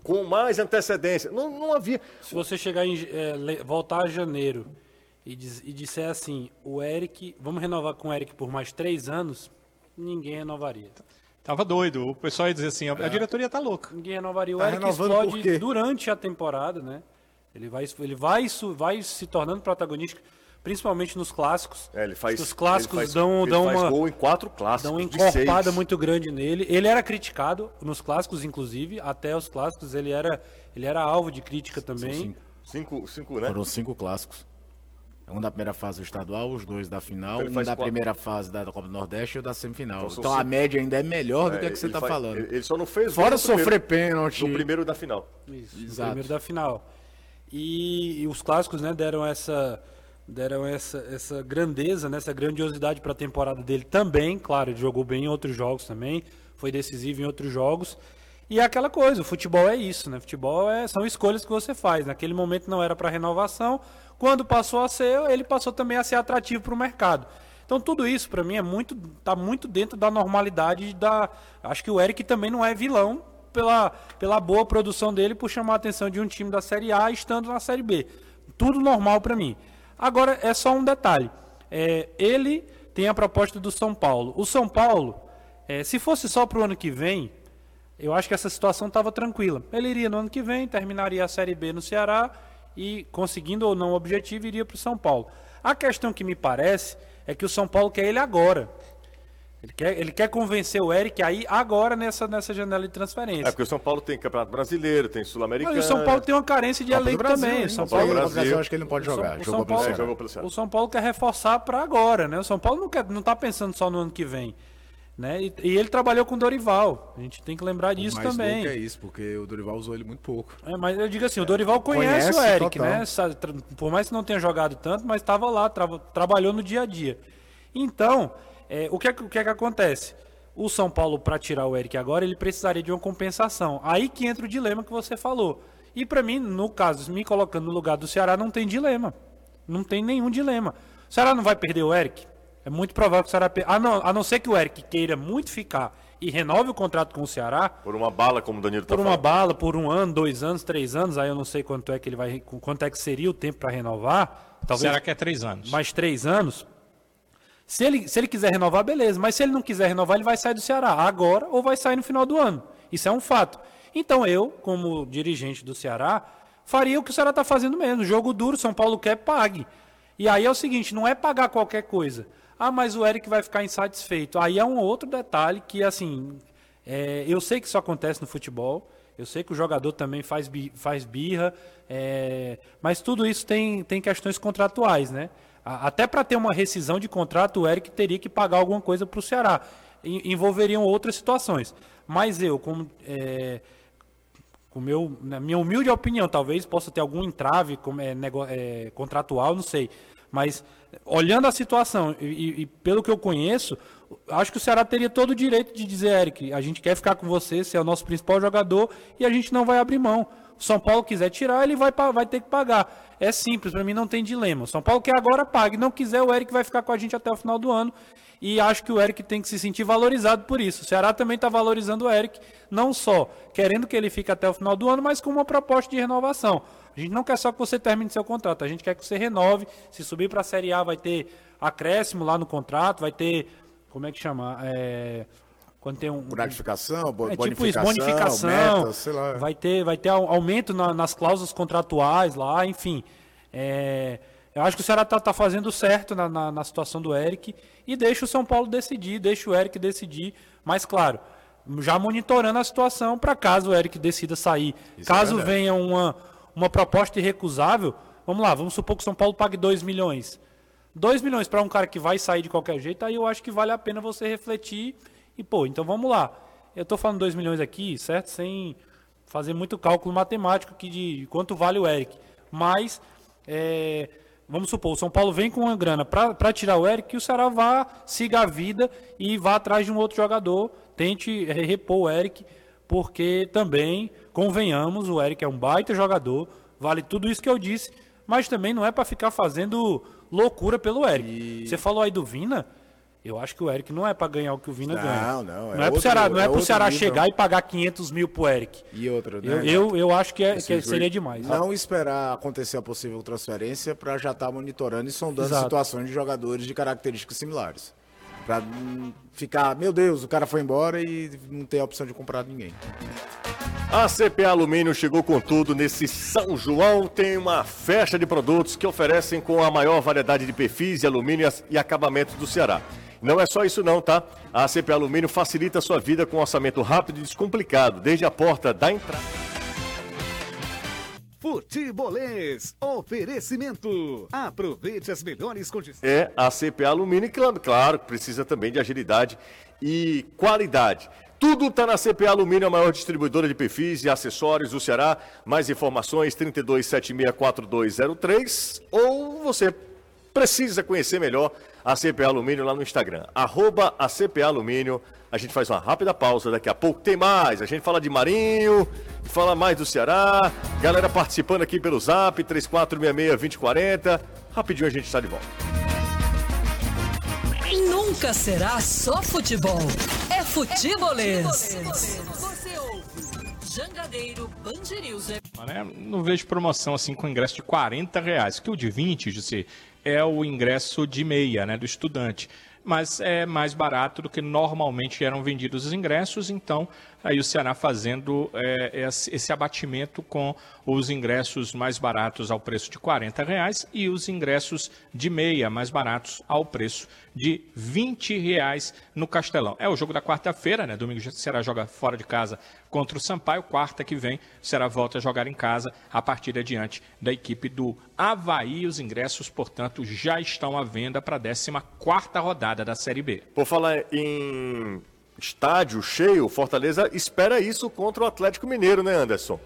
com mais antecedência. Não, não havia. Se você chegar em, é, voltar a janeiro e, diz- e disser assim, o Eric, vamos renovar com o Eric por mais três anos, ninguém renovaria. Tava doido. O pessoal ia dizer assim, a, a diretoria tá louca. Ninguém renovaria. O Tá Eric explode durante a temporada, né? Ele vai, ele vai, vai se tornando protagonista, principalmente nos clássicos. É, ele faz. Os clássicos ele faz, dão, ele dão faz uma, gol em quatro clássicos. dão uma encorpada muito grande nele. Ele era criticado nos clássicos, inclusive, até os clássicos ele era, ele era alvo de crítica também. cinco. Cinco, cinco, né? Foram cinco clássicos. Um da primeira fase do estadual, os dois da final, Ele um da quatro. primeira fase da Copa do Nordeste e o da semifinal. Então Então, a cinco. média ainda é melhor do que a É, que você está falando. Ele, só não fez Fora sofrer primeiro- pênalti. No primeiro da final. Isso, Exato. no primeiro da final. E, e os clássicos, né, deram essa deram essa, essa grandeza, né, essa grandiosidade para a temporada dele também. Claro, ele jogou bem em outros jogos também, foi decisivo em outros jogos. E é aquela coisa, o futebol é isso, né? Futebol é, são escolhas que você faz. Naquele momento não era para renovação, quando passou a ser, ele passou também a ser atrativo para o mercado. Então tudo isso para mim é muito tá muito dentro da normalidade da acho que o Eric também não é vilão pela, pela boa produção dele por chamar a atenção de um time da Série A estando na Série B. Tudo normal para mim. Agora é só um detalhe. É, ele tem a proposta do São Paulo. O São Paulo, é, se fosse só para o ano que vem, eu acho que essa situação estava tranquila. Ele iria no ano que vem, terminaria a Série B no Ceará e, conseguindo ou não o objetivo, iria para o São Paulo. A questão que me parece é que o São Paulo quer ele agora. Ele quer, ele quer convencer o Eric aí agora nessa, nessa janela de É transferência. porque o São Paulo tem Campeonato Brasileiro, tem Sul-Americano. Mas o São Paulo tem uma carência de elenco também. O São Paulo, Brasil. Brasil, acho que ele não pode o São- jogar. o São Paulo- Ceará. o São Paulo quer reforçar para agora, né? O São Paulo não, quer, não tá pensando só no ano que vem. Né? E, e ele trabalhou com o Dorival. A gente tem que lembrar disso mais também. louco é isso, porque o Dorival usou ele muito pouco. É, mas eu digo assim, o Dorival conhece, Conhece, o Eric, total. né? Tra- Por mais que não tenha jogado tanto, mas estava lá, trava- trabalhou no dia a dia. Então, é, o, que é, que- o que é que acontece? O São Paulo, para tirar o Eric agora, ele precisaria de uma compensação. Aí que entra o dilema que você falou. E para mim, no caso, me colocando no lugar do Ceará, não tem dilema. Não tem nenhum dilema. O Ceará não vai perder o Eric? É muito provável que o Ceará. A não, a não ser que o Eric queira muito ficar e renove o contrato com o Ceará, Por uma bala, como o Danilo tá por uma falando. bala, por um ano, dois anos, três anos, aí eu não sei quanto é que ele vai, quanto é que seria o tempo para renovar. Talvez Será que é três anos? mais três anos. Se ele, se ele quiser renovar, beleza. Mas se ele não quiser renovar, ele vai sair do Ceará agora ou vai sair no final do ano. Isso é um fato. Então eu, como dirigente do Ceará, faria o que o Ceará está fazendo mesmo. Jogo duro, São Paulo quer, pague. E aí é o seguinte, não é pagar qualquer coisa. Ah, mas o Eric vai ficar insatisfeito. Aí é um outro detalhe que, assim, é, eu sei que isso acontece no futebol. Eu sei que o jogador também faz, faz birra, é, mas tudo isso tem, tem questões contratuais, né? Até para ter uma rescisão de contrato, o Eric teria que pagar alguma coisa para o Ceará. En- envolveriam outras situações. Mas eu, como é, com meu, na minha humilde opinião, talvez possa ter algum entrave como é, é, contratual, não sei. Mas olhando a situação e, e- pelo que eu conheço, acho que o Ceará teria todo o direito de dizer, Eric, a gente quer ficar com você, você é o nosso principal jogador e a gente não vai abrir mão. O São Paulo quiser tirar, ele vai, vai ter que pagar. É simples, para mim não tem dilema. O São Paulo quer agora, pague. Não quiser, o Eric vai ficar com a gente até o final do ano. E acho que o Eric tem que se sentir valorizado por isso. O Ceará também está valorizando o Eric, não só querendo que ele fique até o final do ano, mas com uma proposta de renovação. A gente não quer só que você termine seu contrato, a gente quer que você renove. Se subir para a Série A, vai ter acréscimo lá no contrato, vai ter. Como é que chama? É, quando tem um. Gratificação, bo- É tipo isso, bonificação, bonificação. meta, sei lá. Vai ter, vai ter au- aumento na- nas cláusulas contratuais lá, enfim. É, eu acho que o Ceará tá, tá fazendo certo na, na- na situação do Eric e deixa o São Paulo decidir, deixa o Eric decidir. Mas, claro, já monitorando a situação para caso o Eric decida sair. Isso é caso verdade. venha uma, uma proposta irrecusável, vamos lá, vamos supor que o São Paulo pague 2 milhões. 2 milhões para um cara que vai sair de qualquer jeito, aí eu acho que vale a pena você refletir e, pô, então vamos lá. Eu tô falando 2 milhões aqui, certo? Sem fazer muito cálculo matemático aqui de quanto vale o Eric. Mas, é, vamos supor, o São Paulo vem com uma grana para tirar o Eric, que o Ceará vá, siga a vida e vá atrás de um outro jogador, tente repor o Eric, porque também, convenhamos, o Eric é um baita jogador, vale tudo isso que eu disse, mas também não é para ficar fazendo loucura pelo Eric. Você falou aí do Vina, eu acho que o Eric não é para ganhar o que o Vina Não, ganha. não, é Não é pro outro- Ceará, não é é pro outro Ceará nível. chegar e pagar 500 mil pro Eric. E outra, né? Eu, eu, eu acho que, é, que Esse seria demais. Não esperar acontecer a possível transferência para já estar monitorando e sondando Exato. situações de jogadores de características similares. Para ficar, meu Deus, o cara foi embora e não ter a opção de comprar ninguém. A CPA Alumínio chegou com tudo nesse São João. Tem uma festa de produtos que oferecem com a maior variedade de perfis de alumínio e acabamentos do Ceará. Não é só isso não, tá? A CPA Alumínio facilita a sua vida com um orçamento rápido e descomplicado, desde a porta da entrada. Futebolês, oferecimento. Aproveite as melhores condições. é a CPA Alumínio, que, claro, precisa também de agilidade e qualidade. Tudo está na CPA Alumínio, a maior distribuidora de perfis e acessórios do Ceará. Mais informações, 32764203 ou você precisa conhecer melhor a CPA Alumínio lá no Instagram, arroba a CPA Alumínio. A gente faz uma rápida pausa, daqui a pouco tem mais. A gente fala de Marinho, fala mais do Ceará. Galera participando aqui pelo zap, 3466-2040. Rapidinho a gente está de volta. Nunca será só futebol. É futebolês. Você ouve Jangadeiro Band News FM. Não vejo promoção assim com ingresso de 40 reais. Que o de 20, José, é o ingresso de meia, né, do estudante. Mas é mais barato do que normalmente eram vendidos os ingressos, então aí o Ceará fazendo é, esse abatimento com os ingressos mais baratos ao preço de R$ reais e os ingressos de meia mais baratos ao preço de R$ reais no Castelão. É o jogo da quarta-feira, né? Domingo o Ceará joga fora de casa contra o Sampaio. Quarta que vem, o Ceará volta a jogar em casa a partir adiante da equipe do Havaí. Os ingressos, portanto, já estão à venda para a 14 quarta rodada da Série B. Por falar em estádio cheio, Fortaleza espera isso contra o Atlético Mineiro, né, Anderson?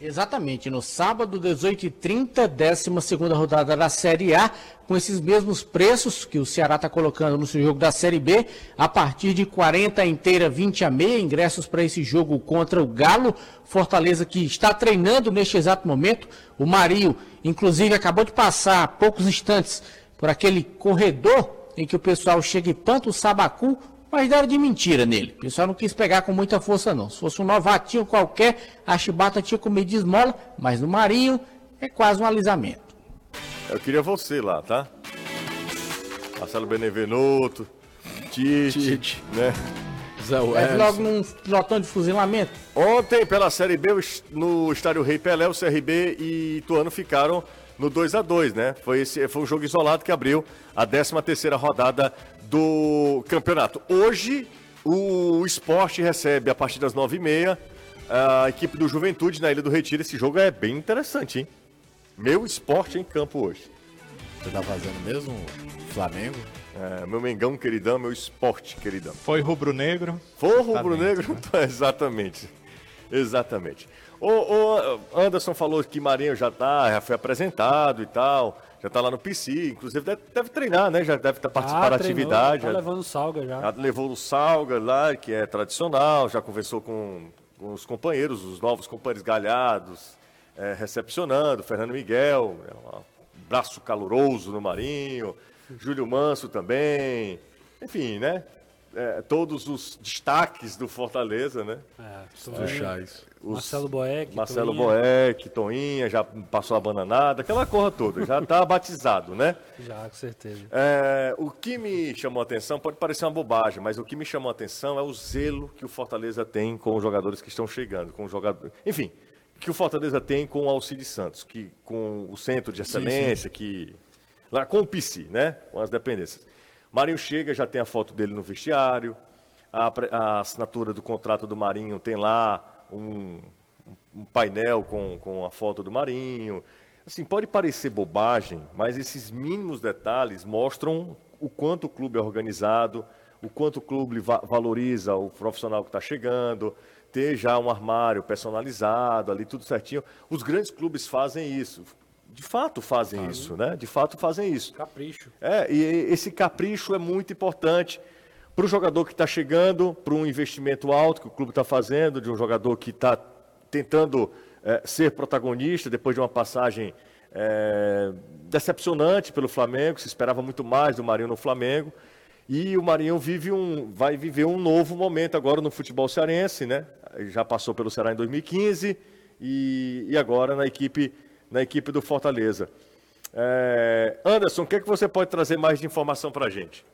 Exatamente, no sábado, 18h30, 12 rodada da Série A, com esses mesmos preços que o Ceará está colocando no seu jogo da Série B, a partir de 40 inteira, 20 a meia, ingressos para esse jogo contra o Galo. Fortaleza que está treinando neste exato momento. O Marinho, inclusive, acabou de passar há poucos instantes por aquele corredor em que o pessoal chega e planta o sabacu mas deram de mentira nele. O pessoal não quis pegar com muita força, não. Se fosse um novatinho qualquer, a chibata tinha comido esmola, mas no Marinho é quase um alisamento. Eu queria você lá, tá? Marcelo Benevenuto, Tite, Tite. né? Zé É logo num pilotão de fuzilamento. Ontem, pela Série B, no Estádio Rei Pelé, o CRB e Ituano ficaram no 2 a 2 né? Foi, esse, foi um jogo isolado que abriu a 13 terceira rodada do campeonato. Hoje, o esporte recebe, a partir das 9h30, a equipe do Juventude na Ilha do Retiro. Esse jogo é bem interessante, hein? Meu esporte em campo hoje. Você tá fazendo mesmo, Flamengo? É, meu Mengão queridão, meu esporte queridão. Foi rubro-negro? Foi rubro-negro? Né? Exatamente. Exatamente. O, o, Anderson falou que Marinho já tá, já foi apresentado e tal já está lá no PC, inclusive deve, deve, treinar, né? Já deve estar tá participando da atividade. Tá levando salga já. já. Levou o salga lá, que é tradicional, já conversou com, com os companheiros, os novos companheiros galhados, é, recepcionando, Fernando Miguel, é um braço caloroso no Marinho, Júlio Manso também, enfim, né? É, todos os destaques do Fortaleza, né? É, é, os Marcelo Boeck, Marcelo Toinha. Boeck, Toinha, já passou a bananada, aquela corra toda, já está batizado, né? Já, com certeza. É, o que me chamou a atenção, pode parecer uma bobagem, mas o que me chamou a atenção é o zelo que o Fortaleza tem com os jogadores que estão chegando, com os jogadores, enfim, que o Fortaleza tem com o Alcide Santos, que com o centro de excelência, sim, sim. que lá com o PC, né? Com as dependências. Marinho chega, já tem a foto dele no vestiário, a, a assinatura do contrato do Marinho tem lá um, um painel com, com a foto do Marinho. Assim, pode parecer bobagem, mas esses mínimos detalhes mostram o quanto o clube é organizado, o quanto o clube va valoriza o profissional que está chegando, ter já um armário personalizado ali, tudo certinho. Os grandes clubes fazem isso. De fato fazem isso, né? De fato fazem isso. Capricho. É, e esse capricho é muito importante para o jogador que está chegando, para um investimento alto que o clube está fazendo, de um jogador que está tentando é, ser protagonista depois de uma passagem é, decepcionante pelo Flamengo, se esperava muito mais do Marinho no Flamengo. E o Marinho vive um, vai viver um novo momento agora no futebol cearense, né? Já passou pelo Ceará em 2015 e, e agora na equipe, na equipe do Fortaleza. É, Anderson, o que, é que você pode trazer mais de informação para a gente?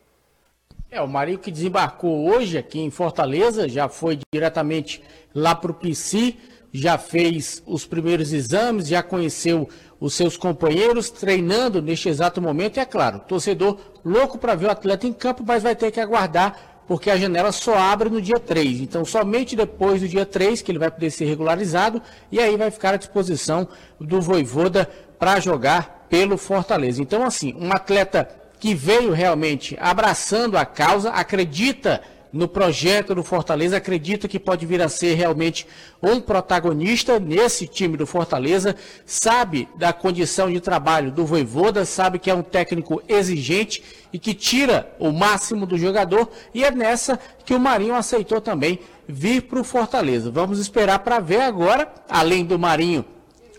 É, o Marinho que desembarcou hoje aqui em Fortaleza, já foi diretamente lá para o PC, já fez os primeiros exames, já conheceu os seus companheiros, treinando neste exato momento. E é claro, torcedor louco para ver o atleta em campo, mas vai ter que aguardar, porque a janela só abre no dia 3. Então, somente depois do dia 3 que ele vai poder ser regularizado, e aí vai ficar à disposição do Voivoda para jogar pelo Fortaleza. Então, assim, um atleta que veio realmente abraçando a causa, acredita no projeto do Fortaleza, acredita que pode vir a ser realmente um protagonista nesse time do Fortaleza, sabe da condição de trabalho do Voivoda, sabe que é um técnico exigente e que tira o máximo do jogador, e é nessa que o Marinho aceitou também vir para o Fortaleza. Vamos esperar para ver agora, além do Marinho,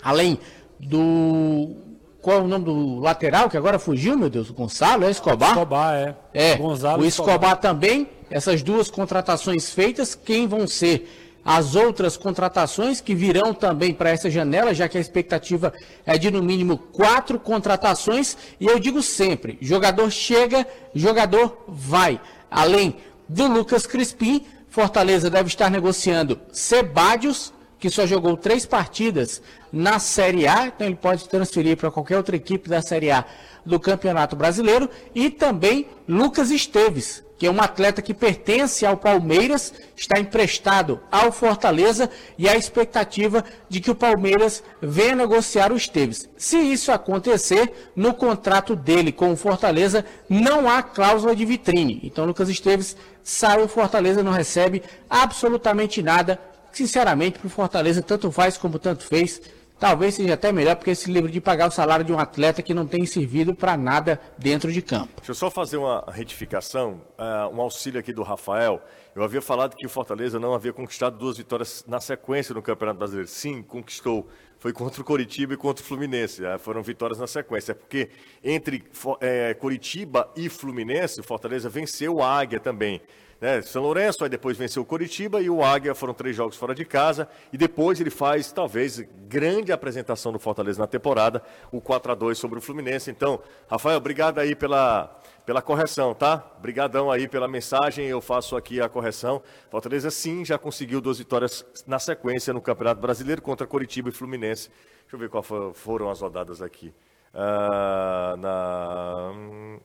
além do qual é o nome do lateral que agora fugiu, meu Deus? O Gonçalo, é Escobar? Escobar, é. É, Gonzalo o Escobar, Escobar também, essas duas contratações feitas, quem vão ser as outras contratações que virão também para essa janela, já que a expectativa é de no mínimo quatro contratações. E eu digo sempre: jogador chega, jogador vai. Além do Lucas Crispim, Fortaleza deve estar negociando Sebadios, que só jogou três partidas na Série A, então ele pode transferir para qualquer outra equipe da Série A do Campeonato Brasileiro, e também Lucas Esteves, que é um atleta que pertence ao Palmeiras, está emprestado ao Fortaleza e a expectativa de que o Palmeiras venha negociar o Esteves. Se isso acontecer, no contrato dele com o Fortaleza não há cláusula de vitrine. Então Lucas Esteves sai, o Fortaleza não recebe absolutamente nada. Sinceramente, para o Fortaleza, tanto faz como tanto fez. Talvez seja até melhor, porque esse livro de pagar o salário de um atleta que não tem servido para nada dentro de campo. Deixa eu só fazer uma retificação, uh, um auxílio aqui do Rafael. Eu havia falado que o Fortaleza não havia conquistado duas vitórias na sequência no Campeonato Brasileiro. Sim, conquistou. Foi contra o Coritiba e contra o Fluminense. Uh, foram vitórias na sequência. É porque entre uh, Coritiba e Fluminense, o Fortaleza venceu o Águia também né, São Lourenço, aí depois venceu o Coritiba e o Águia, foram três jogos fora de casa, e depois ele faz, talvez, grande apresentação do Fortaleza na temporada, o 4 a 2 sobre o Fluminense. Então, Rafael, obrigado aí pela, pela correção, tá? Obrigadão aí pela mensagem, eu faço aqui a correção. Fortaleza, sim, já conseguiu duas vitórias na sequência no Campeonato Brasileiro contra Coritiba e Fluminense. Deixa eu ver quais foram as rodadas aqui. Uh, na...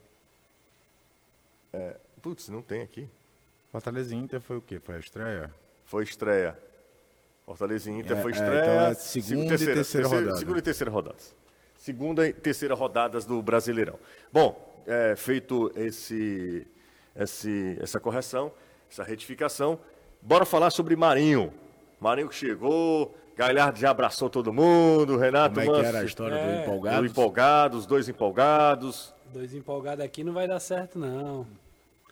É, putz, não tem aqui. Fortaleza Inter foi o quê? Foi a estreia? Foi estreia. Fortaleza Inter é, foi estreia. É, então é segunda, segunda e terceira, terceira, rodada. Segunda e terceira rodadas. Segunda e terceira rodadas do Brasileirão. Bom, é, feito esse, esse, essa correção, essa retificação, bora falar sobre Marinho. Marinho que chegou, Galhardo já abraçou todo mundo, Renato Como é que era a história é, do empolgado? Do empolgados, dois empolgados. Dois empolgados aqui não vai dar certo, não.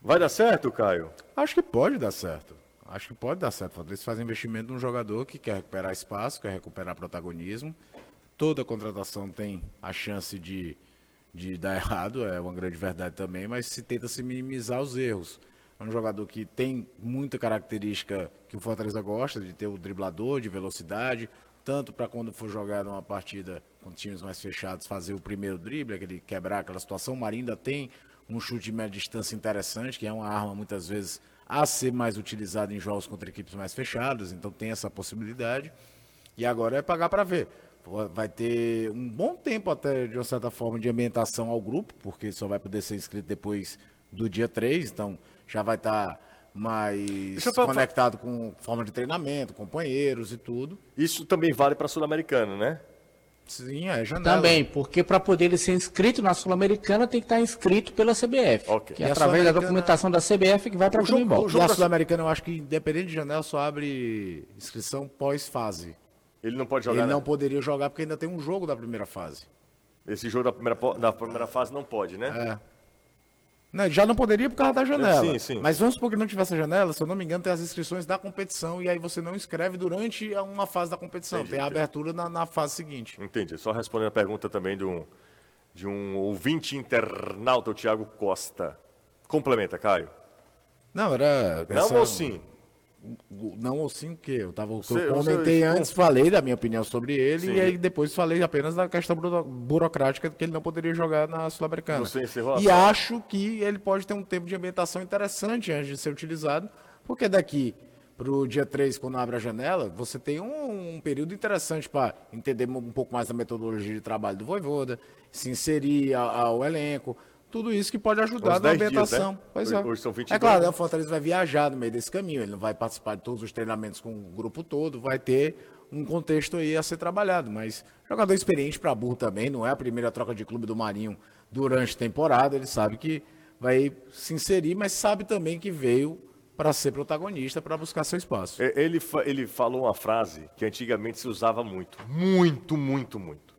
Vai dar certo, Caio? Acho que pode dar certo. Acho que pode dar certo. Eles fazem investimento num jogador que quer recuperar espaço, quer recuperar protagonismo. Toda contratação tem a chance de, de dar errado, é uma grande verdade também, mas se tenta se minimizar os erros. É um jogador que tem muita característica que o Fortaleza gosta, de ter o driblador, de velocidade, tanto para quando for jogar numa partida com times mais fechados, fazer o primeiro drible, aquele quebrar aquela situação. O Marinho ainda tem um chute de média distância interessante, que é uma arma muitas vezes a ser mais utilizada em jogos contra equipes mais fechadas, então tem essa possibilidade. E agora é pagar para ver. Vai ter um bom tempo até, de uma certa forma, de ambientação ao grupo, porque só vai poder ser inscrito depois do dia 3, então já vai estar tá mais conectado com forma de treinamento, companheiros e tudo. Isso também vale para Sul-Americano, né? Sim, é janela. Também, porque para poder ele ser inscrito na Sul-Americana tem que estar inscrito pela CBF. Okay. Que é através da documentação da CBF que vai para o Comembol. O jogo da Sul-Americana eu acho que independente de janela só abre inscrição pós-fase. Ele não pode jogar. Ele não né? poderia jogar porque ainda tem um jogo da primeira fase. Esse jogo da primeira, da primeira fase não pode, né? É. Não, já não poderia por causa da janela. Sim, sim. Mas vamos supor que não tivesse a janela, se eu não me engano, tem as inscrições da competição e aí você não inscreve durante uma fase da competição. Entendi, tem a abertura na, na, fase seguinte. Entendi. Só respondendo a pergunta também de um, de um ouvinte internauta, o Thiago Costa. Complementa, Caio. Não, era. Não essa... ou sim? Não ou sim, que eu tava. eu comentei antes, falei da minha opinião sobre ele, sim. e aí depois falei apenas da questão burocrática que ele não poderia jogar na Sul-Americana. E acho que ele pode ter um tempo de ambientação interessante antes de ser utilizado, porque daqui para o dia 3, quando abre a janela, você tem um, um período interessante para entender um pouco mais da metodologia de trabalho do Voivoda, se inserir ao elenco, tudo isso que pode ajudar na ambientação. Dias, né? Pois é. Hoje são 22, é claro, né? o Fortaleza vai viajar no meio desse caminho, ele não vai participar de todos os treinamentos com o grupo todo, vai ter um contexto aí a ser trabalhado, mas jogador experiente para burro também, não é a primeira troca de clube do Marinho durante a temporada, ele sabe que vai se inserir, mas sabe também que veio para ser protagonista, para buscar seu espaço. Ele, ele falou uma frase que antigamente se usava muito, muito, muito, muito.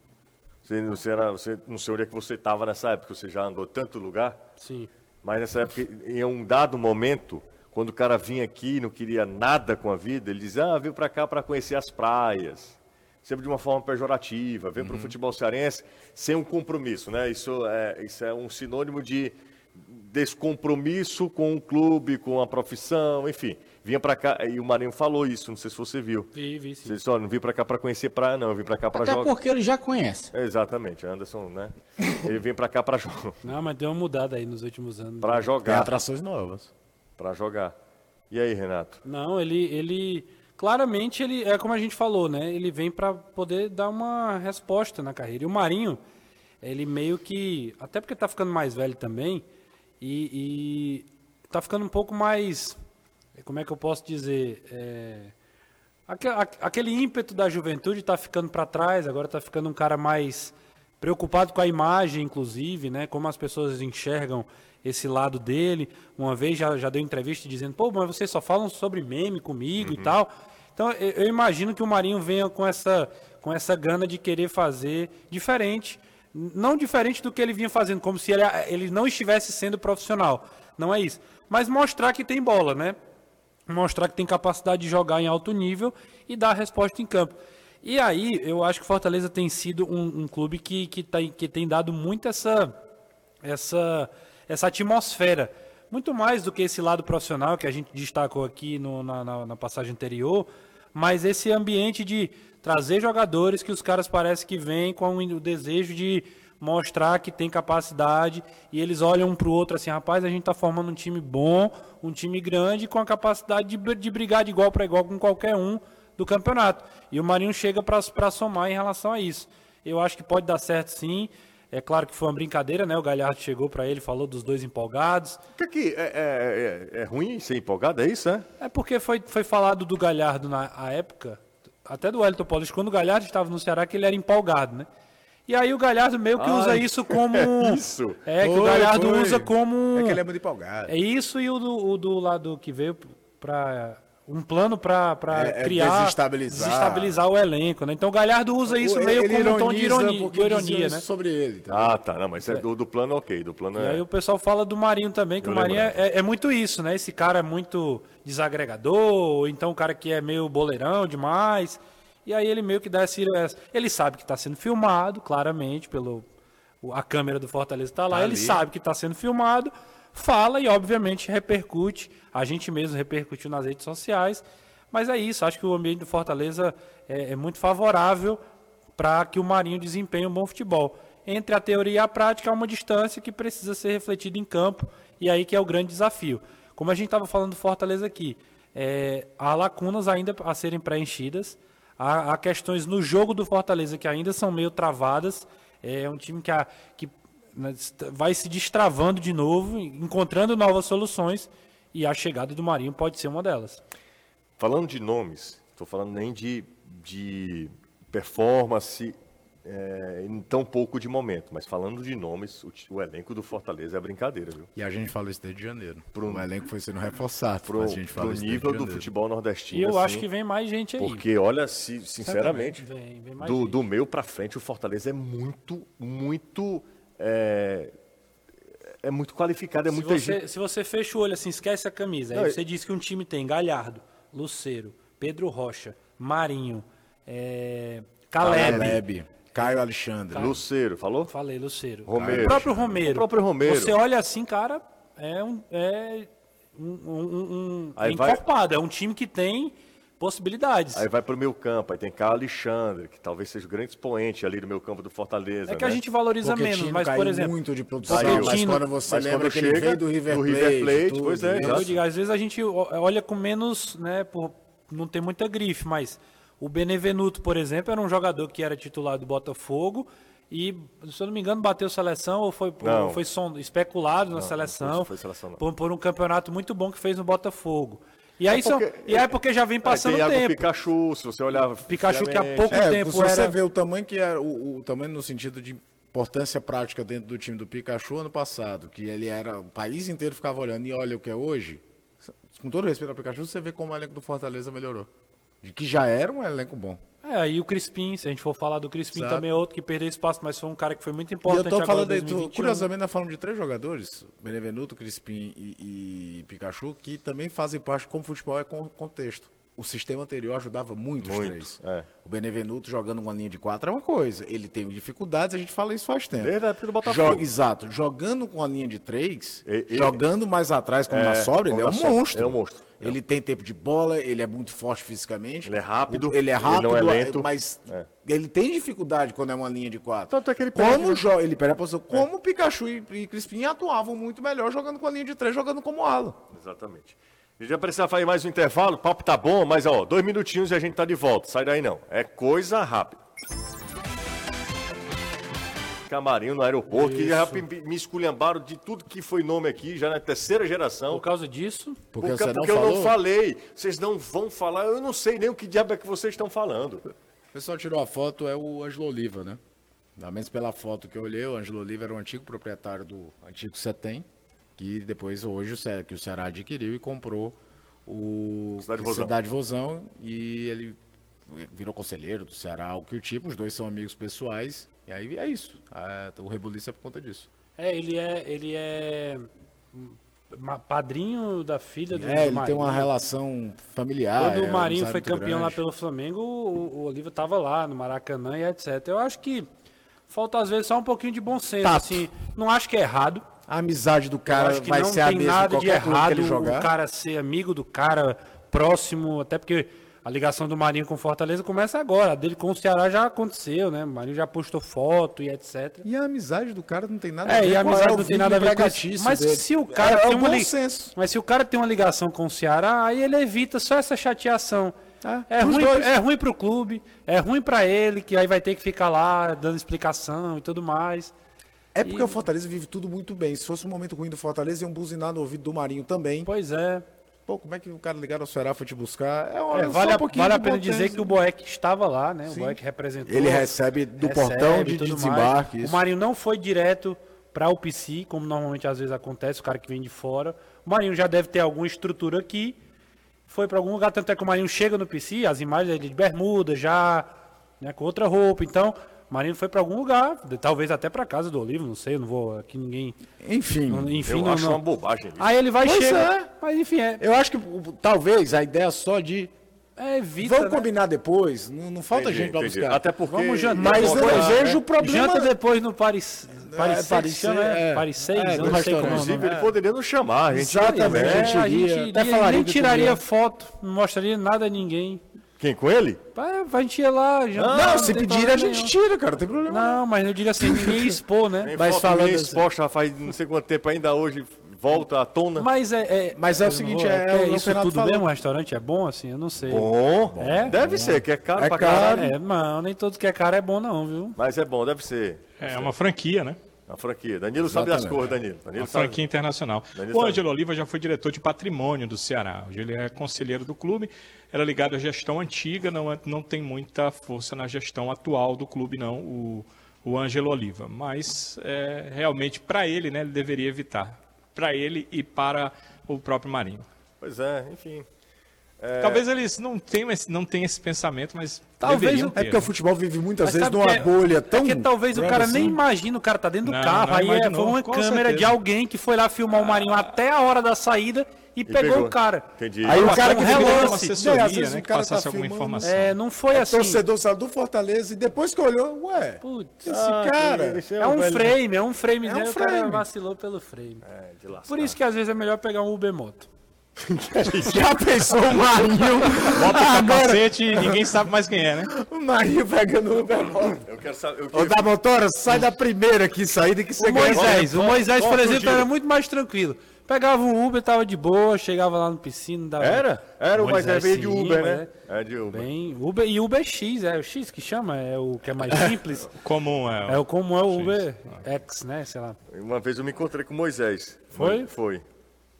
Você, você, era, você não sei onde é que você estava nessa época, você já andou tanto lugar. Sim. Mas nessa época, em um dado momento, quando o cara vinha aqui e não queria nada com a vida, ele dizia, ah, veio para cá para conhecer as praias. Sempre de uma forma pejorativa, veio uhum. para o futebol cearense sem um compromisso, né? Isso é, isso é um sinônimo de descompromisso com o clube, com a profissão, enfim vinha para cá, e o Marinho falou isso, não sei se você viu. Vi, vi sim. Você disse, não vim para cá para conhecer praia, não, eu vim para cá para jogar. Até porque ele já conhece. Exatamente, Anderson, né? Ele vem para cá para jogar. Não, mas deu uma mudada aí nos últimos anos. Para jogar. Tem atrações novas. Para jogar. E aí, Renato? Não, ele, ele claramente ele é como a gente falou, né? Ele vem para poder dar uma resposta na carreira. E o Marinho, ele meio que até porque tá ficando mais velho também e, e tá ficando um pouco mais, como é que eu posso dizer, é, aquele ímpeto da juventude tá ficando para trás. Agora tá ficando um cara mais preocupado com a imagem, inclusive, né? Como as pessoas enxergam esse lado dele. Uma vez já, já deu entrevista dizendo, pô, mas vocês só falam sobre meme comigo e tal. Então eu, eu imagino que o Marinho venha com essa, com essa gana de querer fazer diferente. Não diferente do que ele vinha fazendo, como se ele, ele não estivesse sendo profissional. Não é isso. Mas mostrar que tem bola, né? mostrar que tem capacidade de jogar em alto nível e dar resposta em campo. E aí, eu acho que Fortaleza tem sido um, um clube que, que, tá, que tem dado muito essa, essa, essa atmosfera. Muito mais do que esse lado profissional que a gente destacou aqui no- na, na- na passagem anterior, mas esse ambiente de trazer jogadores que os caras parecem que vêm com o desejo de mostrar que tem capacidade e eles olham um para o outro assim, rapaz, a gente está formando um time bom, um time grande com a capacidade de, de brigar de igual para igual com qualquer um do campeonato. E o Marinho chega para somar em relação a isso. Eu acho que pode dar certo sim. É claro que foi uma brincadeira, né? O Galhardo chegou para ele, falou dos dois empolgados. Que que é, é, é- é ruim ser empolgado, é isso, é? É porque foi, foi falado do Galhardo na época, até do Wellington Paulista, quando o Galhardo estava no Ceará, que ele era empolgado, né? E aí o Galhardo meio que usa Ai, isso como. é isso. É, que o Galhardo foi. usa como. É que ele é muito empolgado. É isso e o do, o do lado que veio para um plano para É- é criar desestabilizar. desestabilizar o elenco, né? Então o Galhardo usa isso meio Ele como um tom de ironia, de ironia né? sobre ele. tá? Ah, tá. Não, mas é do, do plano ok. Do plano E é. aí o pessoal fala do Marinho também, que Eu o Marinho lembrava. é, é muito isso, né? Esse cara é muito desagregador, ou então o cara que é meio boleirão demais. E aí ele meio que dá esse. Ele sabe que está sendo filmado, claramente, pelo. o- A câmera do Fortaleza está lá, Tá ele sabe que está sendo filmado, fala e, obviamente, repercute. A gente mesmo repercutiu nas redes sociais. Mas é isso, acho que o ambiente do Fortaleza é, é muito favorável para que o Marinho desempenhe um bom futebol. Entre a teoria e a prática há uma distância que precisa ser refletida em campo, e aí que é o grande desafio. Como a gente estava falando do Fortaleza aqui, é, há lacunas ainda a serem preenchidas, há, há questões no jogo do Fortaleza que ainda são meio travadas, é um time que, a- que né, vai se destravando de novo, encontrando novas soluções, e a chegada do Marinho pode ser uma delas. Falando de nomes, estou falando nem de, de performance, é, em tão pouco de momento, mas falando de nomes, o, o elenco do Fortaleza é brincadeira, viu? E a gente fala isso desde janeiro. Pro- o elenco foi sendo reforçado. Pro, mas a gente fala pro nível do janeiro. futebol E nordestino. eu assim, acho que vem mais gente aí. Porque, olha, se, sinceramente, Vem- vem mais do, do meu pra frente, o Fortaleza é muito, muito. É, é muito qualificado, é Se muita você, gente. se você fecha o olho assim, esquece a camisa. Não, Aí você diz que um time tem Galhardo, Luceiro, Pedro Rocha, Marinho, é, Caleb. Caleb, Caio Alexandre. Luceiro, falou? Falei, Luceiro. Romeiro. O próprio Romeiro. O próprio Romeiro. Você olha assim, cara, é um. É um, um- um- é vai- encorpado. É um time que tem possibilidades. Aí vai pro meu campo, aí tem Carlos Alexandre, que talvez seja o grande expoente ali do meu campo do Fortaleza. é que a né? gente valoriza Porque menos, mas, por exemplo. muito de produção, mas quando você mas lembra quando que ele chega veio do River do Plate, River Plate, tudo, pois é, né? Eu digo, às vezes a gente o- olha com menos, né, por não ter muita grife, mas o Benevenuto, por exemplo, era um jogador que era titular do Botafogo e, se eu não me engano, bateu seleção ou foi, Não. ou foi som- especulado na não seleção, foi- foi seleção, não. Por, por um campeonato muito bom que fez no Botafogo. E aí, são- porque- e aí porque já vem passando tem Iago tempo. Pikachu, se você olhar. Pikachu que há pouco É, tempo se você era... vê o tamanho que era, o, o tamanho no sentido de importância prática dentro do time do Pikachu ano passado, que ele era, o país inteiro ficava olhando e olha o que é hoje, com todo respeito ao Pikachu, você vê como o elenco do Fortaleza melhorou. De que já era um elenco bom. É, aí o Crispim, se a gente for falar do Crispim, Exato. também é outro que perdeu espaço, mas foi um cara que foi muito E eu importante tô agora falando 2021. curiosamente, nós falamos de três jogadores, Benevenuto, Crispim e, e Pikachu, que também fazem parte, como futebol é com contexto. O sistema anterior ajudava muito, os Muito, três. é. O Benevenuto jogando uma linha de quatro é uma coisa. Ele tem dificuldades, a gente fala isso faz tempo. Desde a época do Botafogo. Jo- Exato. Jogando com a linha de três, E- e- jogando mais atrás, como É, na sobra, ele é um sobra, monstro. é um monstro. Ele tem tempo de bola, ele é muito forte fisicamente. Ele é rápido, Ele é ele não rápido, é lento. mas É. ele tem dificuldade quando é uma linha de quatro. Tanto é que ele perde, como né? ele perde a posição, como Pikachu e, e Crispim atuavam muito melhor jogando com a linha de três, jogando como ala. Exatamente. A gente vai precisar fazer mais um intervalo, o papo tá bom, mas ó, dois minutinhos e a gente tá de volta. Sai daí não. É coisa rápida. Camarinho no aeroporto, que já me esculhambaram de tudo que foi nome aqui, já na terceira geração. Por causa disso, Porque, Porque, você não porque eu falou. não falei. Vocês não vão falar, eu não sei nem o que diabo é que vocês estão falando. O pessoal tirou a foto, é o Ângelo Oliva, né? Pelo menos pela foto que eu olhei, o Ângelo Oliva era o antigo proprietário do antigo Setem, que depois hoje o Ce- que o Ceará adquiriu e comprou o Cidade Vozão. Cidade Vozão e ele virou conselheiro do Ceará, algo que o tipo, os dois são amigos pessoais, e aí é isso. O rebuliço é por conta disso. é, ele é, ele é padrinho da filha do, É, do ele tem uma Marinho. relação familiar. Quando é, o Marinho amizade foi campeão lá grande. pelo Flamengo, o, o Oliva tava lá no Maracanã e etc. Eu acho que falta às vezes só um pouquinho de bom senso, Tato. assim. Não acho que é errado. A amizade do cara acho que vai não ser a tem mesma em nada de errado ele jogar. o cara ser amigo do cara próximo, até porque a ligação do Marinho com Fortaleza começa agora. A dele com o Ceará já aconteceu, né? O Marinho já postou foto e etc. E a amizade do cara não tem nada É, e a com amizade o não tem nada a ver com isso. Mas dele. se o cara é, tem é uma bom li- senso. Mas se o cara tem uma ligação com o Ceará, aí ele evita só essa chateação. É, pros ruim, dois. é ruim pro clube, é ruim pra ele, que aí vai ter que ficar lá dando explicação e tudo mais. É porque o Fortaleza vive tudo muito bem. Se fosse um momento ruim do Fortaleza, iam buzinar no ouvido do Marinho também. Pois é. Pô, como é que o cara ligar ao Ceará foi te buscar? É, uma, É, vale um a, vale a pena dizer que o Boeck estava lá, né? O Sim. Boeck representou. Ele recebe do recebe portão de, e de desembarque. O Marinho não foi direto para o PC, como normalmente às vezes acontece, o cara que vem de fora. O Marinho já deve ter alguma estrutura aqui. Foi para algum lugar, tanto é que o Marinho chega no PC, as imagens dele de bermuda, já né, com outra roupa. Então, o Marinho foi para algum lugar, talvez até para casa do Olivo, não sei, eu não vou aqui ninguém. Enfim, não- enfim, Eu não, acho não- uma bobagem isso. Aí ele vai Pois chegar. é. Mas enfim, é, eu acho que talvez a ideia só de. é evita. Vamos né? combinar depois. Não, não falta Entendi, gente pra entendi. buscar. Até porque. Vamos jantar. Mas eu lá, vejo né? o problema. Janta depois no Paris. Paris, Paris Paris, é, é. Paris 6, É, não sei como é. Inclusive, ele poderia nos chamar. A gente Exatamente. iria, né? É, gente a iria, gente até iria, falaria nem tiraria foto, não mostraria nada a ninguém. Quem com ele? Pá, A gente ia lá, jantar, Não, não se pedir a gente nenhum. tira, cara, não tem problema. Não, mas eu diria assim, ninguém expor, né? Mas foto falando minha assim- exposta faz não sei quanto tempo ainda hoje volta à tona. Mas é, é- Mas é o eu seguinte, não vou- é que o isso Renato tudo falou. mesmo, o restaurante é bom assim, eu não sei. Bom, É? deve ser, que é caro É pra caro. caralho. É, não, nem tudo que é caro é bom não, viu? Mas é bom, deve ser. É uma franquia, né? A franquia. Danilo sabe as Exatamente. cores, Danilo. Danilo Uma sabe. franquia internacional. Danilo O sabe. Ângelo Oliva já foi diretor de patrimônio do Ceará. Hoje ele é conselheiro do clube. Era ligado à gestão antiga, não, é- não tem muita força na gestão atual do clube, não, o, o Ângelo Oliva. Mas é, realmente, para ele, né, ele deveria evitar. Para ele e para o próprio Marinho. Pois é, enfim. É. Talvez eles não tenham esse, não tenham esse pensamento, mas Talvez É porque o futebol vive muitas Mas vezes numa é- bolha tão. É que talvez o cara assim. nem imagina o cara tá dentro do Não, carro. não aí é, imaginou, foi uma câmera certeza. de alguém que foi lá filmar o Marinho até a hora da saída e, pegou, pegou. o cara. Entendi. Aí o cara que uma relance. assessoria, né, o que cara passasse tá alguma filmando, informação. É, não foi É assim. torcedor saiu do Fortaleza e depois que olhou, ué, Putz, esse cara. é um frame, é um frame, É um né? O cara frame. vacilou pelo frame. É, de lascar. Por isso que às vezes é melhor pegar um Uber Moto. Já pensou o Marinho? Bota o capacete e ninguém sabe mais quem é, né? o Marinho pegando o Uber. Eu quero saber. Eu Ô, quero... da motora, sai da primeira aqui, saída que você O ganha. Moisés, o Moisés, por o exemplo, era muito mais tranquilo. Pegava um Uber, tava de boa, chegava lá no piscina, dava. Era? Era, mas é Moisés, veio de Uber, mas né? É de Uber. Bem, Uber e Uber X, é o X que chama, é o que é mais simples. Comum é. é o como é o Uber X, né? Sei lá. Uma vez eu me encontrei com o Moisés. Foi? Foi.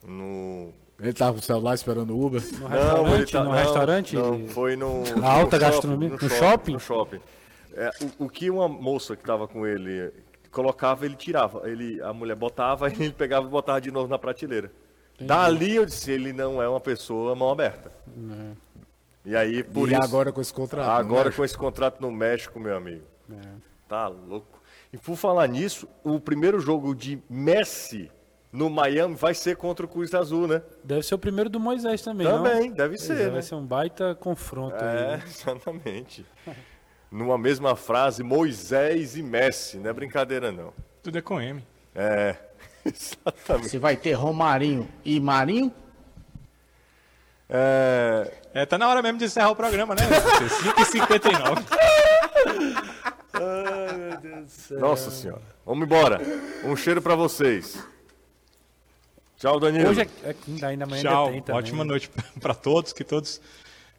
No. Ele tava com o celular esperando o Uber. No Não, ele restaurante, tá- no não, restaurante. Não, foi no. Na alta no gastronomia? No shopping? No shopping. É, o, o que uma moça que estava com ele colocava, ele tirava. Ele, a mulher botava, e ele pegava e botava de novo na prateleira. Dali eu disse, ele não é uma pessoa mão aberta. E aí, por e isso. agora com esse contrato. Agora né? com esse contrato no México, meu amigo. Tá louco. E por falar nisso, o primeiro jogo de Messi no Miami vai ser contra o Cruz Azul, né? Deve ser o primeiro do Moisés também, Também, não? deve Pois ser, é, né? Vai ser um baita confronto aí. É, né? exatamente. Numa mesma frase, Moisés e Messi, não é brincadeira não. Tudo é com M. É, exatamente. Se vai ter Romarinho e Marinho, É, É, tá na hora mesmo de encerrar o programa, né? 5h59. nossa senhora. Vamos embora. Um cheiro pra vocês. Tchau, Danilo. Hoje é, é quinta, ainda amanhã Tchau, ainda tem também. ótima noite para todos, que todos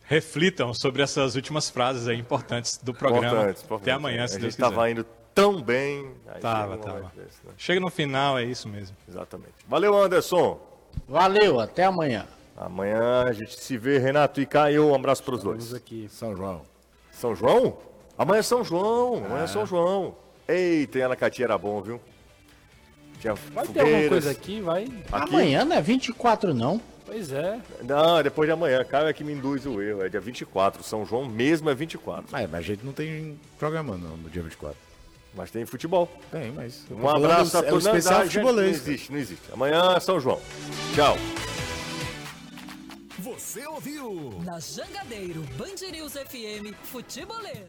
reflitam sobre essas últimas frases aí importantes do programa. Importantes, importantes. Até amanhã, se A Deus gente tava quiser. indo tão bem. aí Tava, chega tava. desse, né? Chega no final, é isso mesmo. Exatamente. Valeu, Anderson. Valeu, até amanhã. Amanhã a gente se vê, Renato e Caio. Um abraço para os dois. aqui. São João. São João? Amanhã é São João. Amanhã é São João. Eita, e Anacati era bom, viu? Tinha Vai ter alguma fogueiras. coisa aqui, vai. Aqui? Amanhã não é 24, não. Pois é. Não, é depois de amanhã. Caio é que me induz o erro. É dia 24. São João mesmo é 24. Ah, é, mas a gente não tem programa não, no dia 24. Mas tem futebol. Tem, mas... Um abraço a é todos. Não, especial não, gente, Não futebolês. existe, não existe. Amanhã é São João. Tchau. Você ouviu? Na Jangadeiro Band News FM Futebolês.